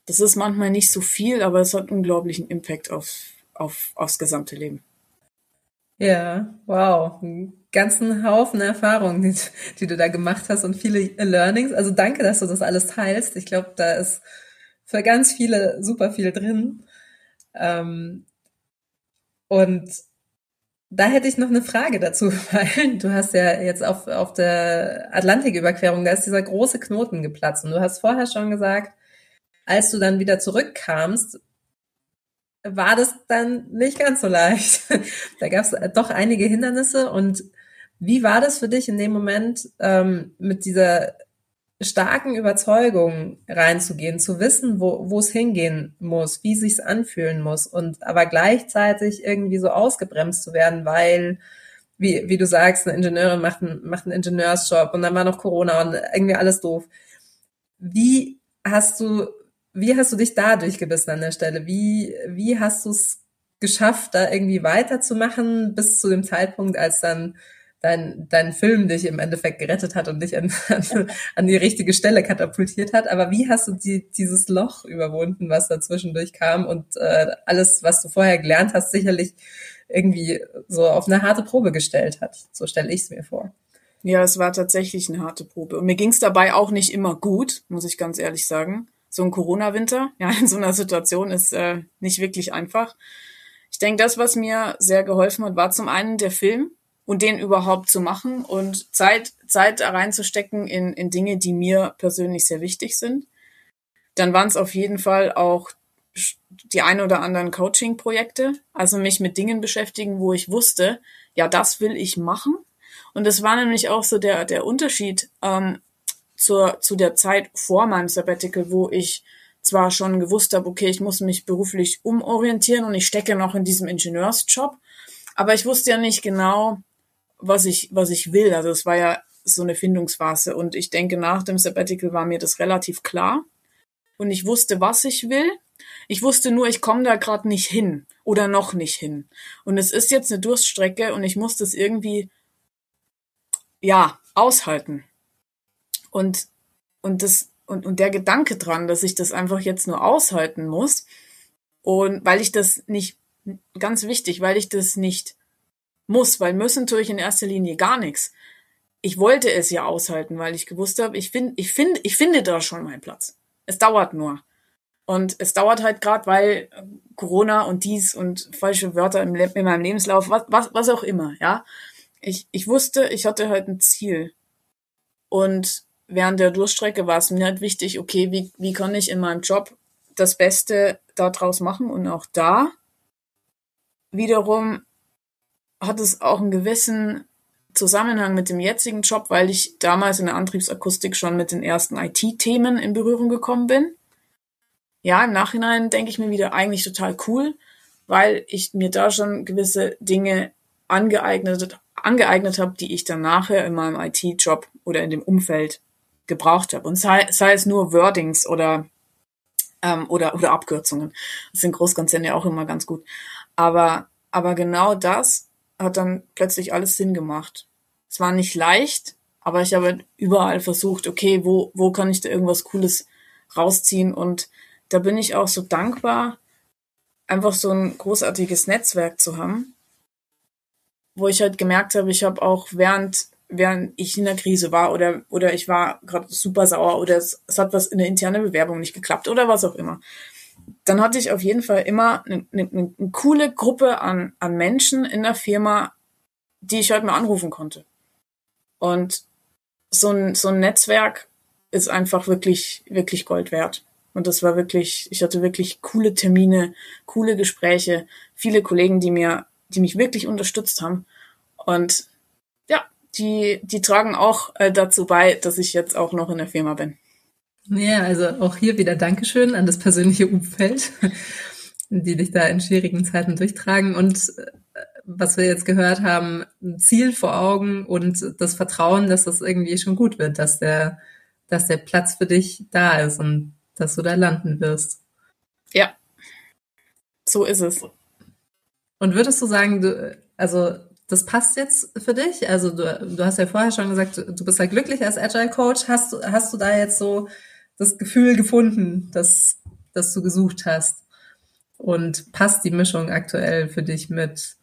Das ist manchmal nicht so viel, aber es hat unglaublichen Impact auf, auf, aufs gesamte Leben. Ja, wow. Einen ganzen Haufen Erfahrungen, die, die du da gemacht hast und viele Learnings. Also danke, dass du das alles teilst. Ich glaube, da ist für ganz viele super viel drin. Ähm, und da hätte ich noch eine Frage dazu, weil du hast ja jetzt auf, auf der Atlantiküberquerung, da ist dieser große Knoten geplatzt. Und du hast vorher schon gesagt, als du dann wieder zurückkamst, war das dann nicht ganz so leicht. da gab es doch einige Hindernisse. Und wie war das für dich in dem Moment ähm, mit dieser starken Überzeugung reinzugehen, zu wissen, wo, wo es hingehen muss, wie sich's anfühlen muss und aber gleichzeitig irgendwie so ausgebremst zu werden, weil wie, wie du sagst, eine Ingenieurin macht, einen, macht einen Ingenieursjob und dann war noch Corona und irgendwie alles doof. Wie hast du, wie hast du dich da durchgebissen an der Stelle? Wie, wie hast du es geschafft, da irgendwie weiterzumachen bis zu dem Zeitpunkt, als dann dein, dein Film dich im Endeffekt gerettet hat und dich an, an, die richtige Stelle katapultiert hat. Aber wie hast du die, dieses Loch überwunden, was dazwischendurch kam und äh, alles, was du vorher gelernt hast, sicherlich irgendwie so auf eine harte Probe gestellt hat. So stelle ich es mir vor. Ja, es war tatsächlich eine harte Probe. Und mir ging es dabei auch nicht immer gut, muss ich ganz ehrlich sagen. So ein Corona-Winter, ja, in so einer Situation ist äh, nicht wirklich einfach. Ich denke, das, was mir sehr geholfen hat, war zum einen der Film, und den überhaupt zu machen und Zeit, Zeit reinzustecken in, in Dinge, die mir persönlich sehr wichtig sind. Dann waren es auf jeden Fall auch die ein oder anderen Coaching-Projekte, also mich mit Dingen beschäftigen, wo ich wusste, ja, das will ich machen. Und das war nämlich auch so der, der Unterschied ähm, zur, zu der Zeit vor meinem Sabbatical, wo ich zwar schon gewusst habe, okay, ich muss mich beruflich umorientieren und ich stecke noch in diesem Ingenieursjob, aber ich wusste ja nicht genau, was ich, was ich will. Also es war ja so eine Findungsphase und ich denke, nach dem Sabbatical war mir das relativ klar und ich wusste, was ich will. Ich wusste nur, ich komme da gerade nicht hin oder noch nicht hin. Und es ist jetzt eine Durststrecke und ich muss das irgendwie, ja, aushalten. Und, und das, und, und der Gedanke dran, dass ich das einfach jetzt nur aushalten muss und weil ich das nicht, ganz wichtig, weil ich das nicht muss, weil müssen tue ich in erster Linie gar nichts. Ich wollte es ja aushalten, weil ich gewusst habe, ich finde, ich finde, ich finde da schon meinen Platz. Es dauert nur. Und es dauert halt gerade, weil Corona und dies und falsche Wörter im, in meinem Lebenslauf, was, was, was auch immer, ja. Ich, ich wusste, ich hatte halt ein Ziel. Und während der Durchstrecke war es mir halt wichtig, okay, wie, wie kann ich in meinem Job das Beste daraus machen? Und auch da wiederum hat es auch einen gewissen Zusammenhang mit dem jetzigen Job, weil ich damals in der Antriebsakustik schon mit den ersten IT-Themen in Berührung gekommen bin. Ja, im Nachhinein denke ich mir wieder eigentlich total cool, weil ich mir da schon gewisse Dinge angeeignet, angeeignet habe, die ich dann nachher in meinem IT-Job oder in dem Umfeld gebraucht habe. Und sei, sei es nur Wordings oder, ähm, oder, oder Abkürzungen. Das sind Großkonzerne ja auch immer ganz gut. Aber, aber genau das hat dann plötzlich alles Sinn gemacht. Es war nicht leicht, aber ich habe überall versucht, okay, wo, wo kann ich da irgendwas Cooles rausziehen? Und da bin ich auch so dankbar, einfach so ein großartiges Netzwerk zu haben, wo ich halt gemerkt habe, ich habe auch während während ich in der Krise war oder oder ich war gerade super sauer oder es, es hat was in der internen Bewerbung nicht geklappt oder was auch immer dann hatte ich auf jeden Fall immer eine, eine, eine coole Gruppe an, an Menschen in der Firma, die ich heute mal anrufen konnte. Und so ein, so ein Netzwerk ist einfach wirklich, wirklich Gold wert. Und das war wirklich, ich hatte wirklich coole Termine, coole Gespräche, viele Kollegen, die mir, die mich wirklich unterstützt haben. Und ja, die, die tragen auch äh, dazu bei, dass ich jetzt auch noch in der Firma bin. Ja, also auch hier wieder Dankeschön an das persönliche Umfeld, die dich da in schwierigen Zeiten durchtragen und äh, was wir jetzt gehört haben, ein Ziel vor Augen und das Vertrauen, dass das irgendwie schon gut wird, dass der, dass der Platz für dich da ist und dass du da landen wirst. Ja, so ist es. Und würdest du sagen, du, also das passt jetzt für dich? Also du, du hast ja vorher schon gesagt, du bist ja glücklich als Agile Coach. Hast, hast du da jetzt so das Gefühl gefunden, das, das du gesucht hast? Und passt die Mischung aktuell für dich mit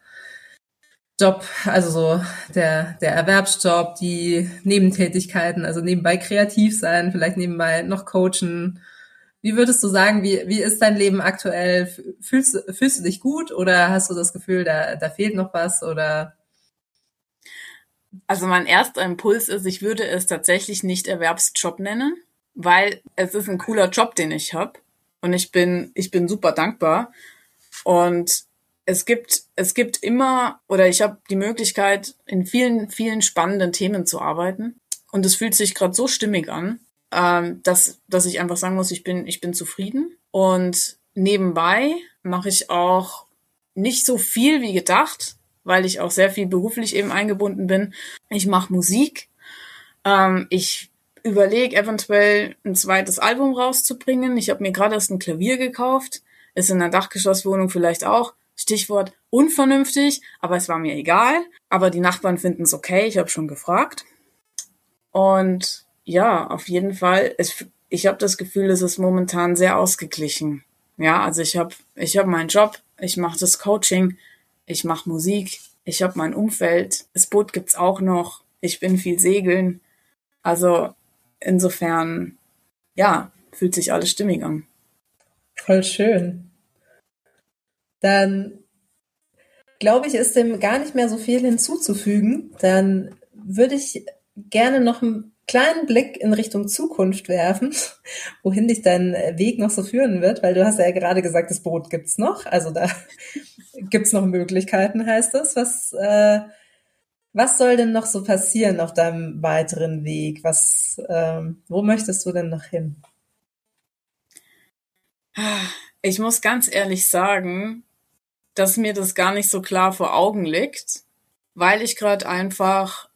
Job, also so der, der Erwerbsjob, die Nebentätigkeiten, also nebenbei kreativ sein, vielleicht nebenbei noch coachen. Wie würdest du sagen, wie, wie ist dein Leben aktuell? Fühlst, fühlst du dich gut oder hast du das Gefühl, da, da fehlt noch was oder? Also mein erster Impuls ist, ich würde es tatsächlich nicht Erwerbsjob nennen weil es ist ein cooler Job, den ich habe und ich bin ich bin super dankbar und es gibt es gibt immer oder ich habe die Möglichkeit in vielen vielen spannenden Themen zu arbeiten und es fühlt sich gerade so stimmig an, ähm, dass dass ich einfach sagen muss, ich bin ich bin zufrieden und nebenbei mache ich auch nicht so viel wie gedacht, weil ich auch sehr viel beruflich eben eingebunden bin. Ich mache Musik. Ähm, ich überlege eventuell ein zweites Album rauszubringen. Ich habe mir gerade erst ein Klavier gekauft. Ist in einer Dachgeschosswohnung vielleicht auch. Stichwort unvernünftig, aber es war mir egal. Aber die Nachbarn finden es okay. Ich habe schon gefragt. Und ja, auf jeden Fall. Es, ich habe das Gefühl, es ist momentan sehr ausgeglichen. Ja, also ich habe ich hab meinen Job, ich mache das Coaching, ich mache Musik, ich habe mein Umfeld. Das Boot gibt's auch noch. Ich bin viel segeln. Also insofern, ja, fühlt sich alles stimmig an. Voll schön. Dann glaube ich, ist dem gar nicht mehr so viel hinzuzufügen. Dann würde ich gerne noch einen kleinen Blick in Richtung Zukunft werfen, wohin dich dein Weg noch so führen wird, weil du hast ja gerade gesagt, das Boot gibt's noch. Also da gibt's noch Möglichkeiten, heißt das. Was, äh, was soll denn noch so passieren auf deinem weiteren Weg? Was, ähm, wo möchtest du denn noch hin? Ich muss ganz ehrlich sagen, dass mir das gar nicht so klar vor Augen liegt, weil ich gerade einfach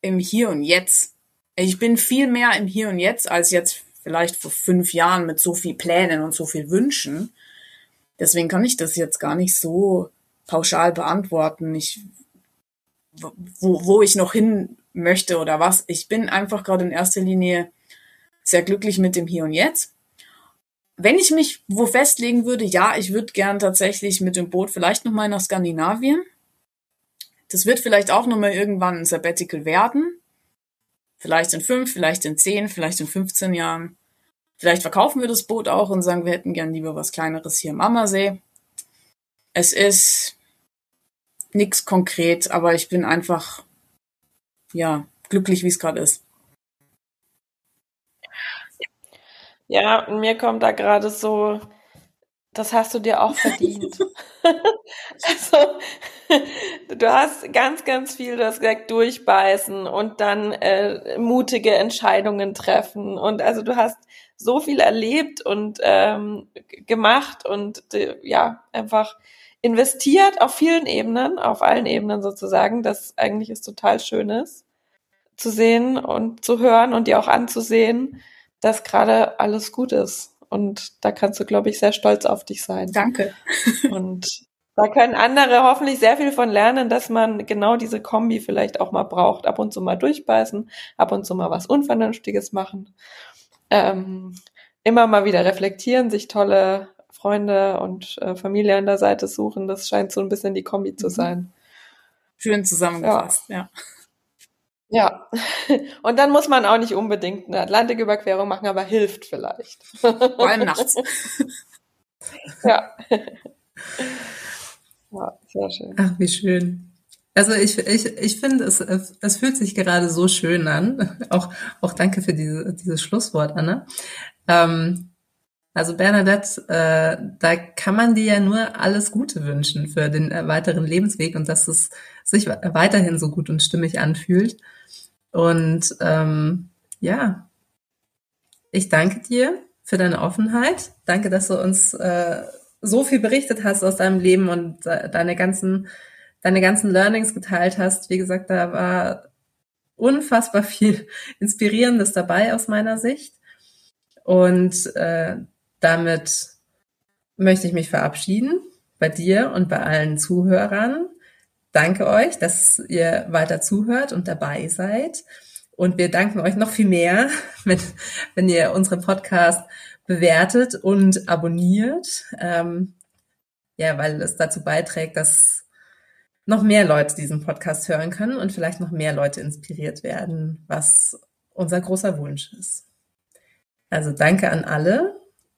im Hier und Jetzt. Ich bin viel mehr im Hier und Jetzt als jetzt vielleicht vor fünf Jahren mit so viel Plänen und so viel Wünschen. Deswegen kann ich das jetzt gar nicht so pauschal beantworten. Ich, wo, wo ich noch hin möchte oder was. Ich bin einfach gerade in erster Linie sehr glücklich mit dem Hier und Jetzt wenn ich mich wo festlegen würde, ja, ich würde gern tatsächlich mit dem Boot vielleicht nochmal nach Skandinavien. Das wird vielleicht auch nochmal irgendwann ein Sabbatical werden. Vielleicht in fünf, vielleicht in zehn, vielleicht in 15 Jahren. Vielleicht verkaufen wir das Boot auch und sagen, wir hätten gern lieber was Kleineres hier im Ammersee. Es ist nichts konkret, aber ich bin einfach, ja, glücklich, wie es gerade ist. Ja, mir kommt da gerade so, das hast du dir auch verdient. also, du hast ganz, ganz viel, du hast gesagt, durchbeißen und dann äh, mutige Entscheidungen treffen. Und also du hast so viel erlebt und ähm, gemacht und äh, ja, einfach investiert auf vielen Ebenen, auf allen Ebenen sozusagen, das eigentlich ist total schön ist, zu sehen und zu hören und dir auch anzusehen dass gerade alles gut ist. Und da kannst du, glaube ich, sehr stolz auf dich sein. Danke. Und da können andere hoffentlich sehr viel von lernen, dass man genau diese Kombi vielleicht auch mal braucht. Ab und zu mal durchbeißen, ab und zu mal was Unvernünftiges machen. Ähm, immer mal wieder reflektieren, sich tolle Freunde und äh, Familie an der Seite suchen. Das scheint so ein bisschen die Kombi zu mhm. sein. Schön zusammengefasst, ja. ja. Ja, und dann muss man auch nicht unbedingt eine Atlantiküberquerung machen, aber hilft vielleicht. Vor allem nachts. ja. ja, sehr schön. Ach, wie schön. Also ich, ich, ich finde, es, es fühlt sich gerade so schön an. Auch, auch danke für diese, dieses Schlusswort, Anna. Ähm, also Bernadette, äh, da kann man dir ja nur alles Gute wünschen für den äh, weiteren Lebensweg und dass es sich weiterhin so gut und stimmig anfühlt. Und ähm, ja, ich danke dir für deine Offenheit. Danke, dass du uns äh, so viel berichtet hast aus deinem Leben und äh, deine ganzen, deine ganzen Learnings geteilt hast. Wie gesagt, da war unfassbar viel Inspirierendes dabei aus meiner Sicht. Und äh, damit möchte ich mich verabschieden bei dir und bei allen Zuhörern danke euch, dass ihr weiter zuhört und dabei seid. Und wir danken euch noch viel mehr, wenn, wenn ihr unseren Podcast bewertet und abonniert. Ähm, ja, weil es dazu beiträgt, dass noch mehr Leute diesen Podcast hören können und vielleicht noch mehr Leute inspiriert werden, was unser großer Wunsch ist. Also danke an alle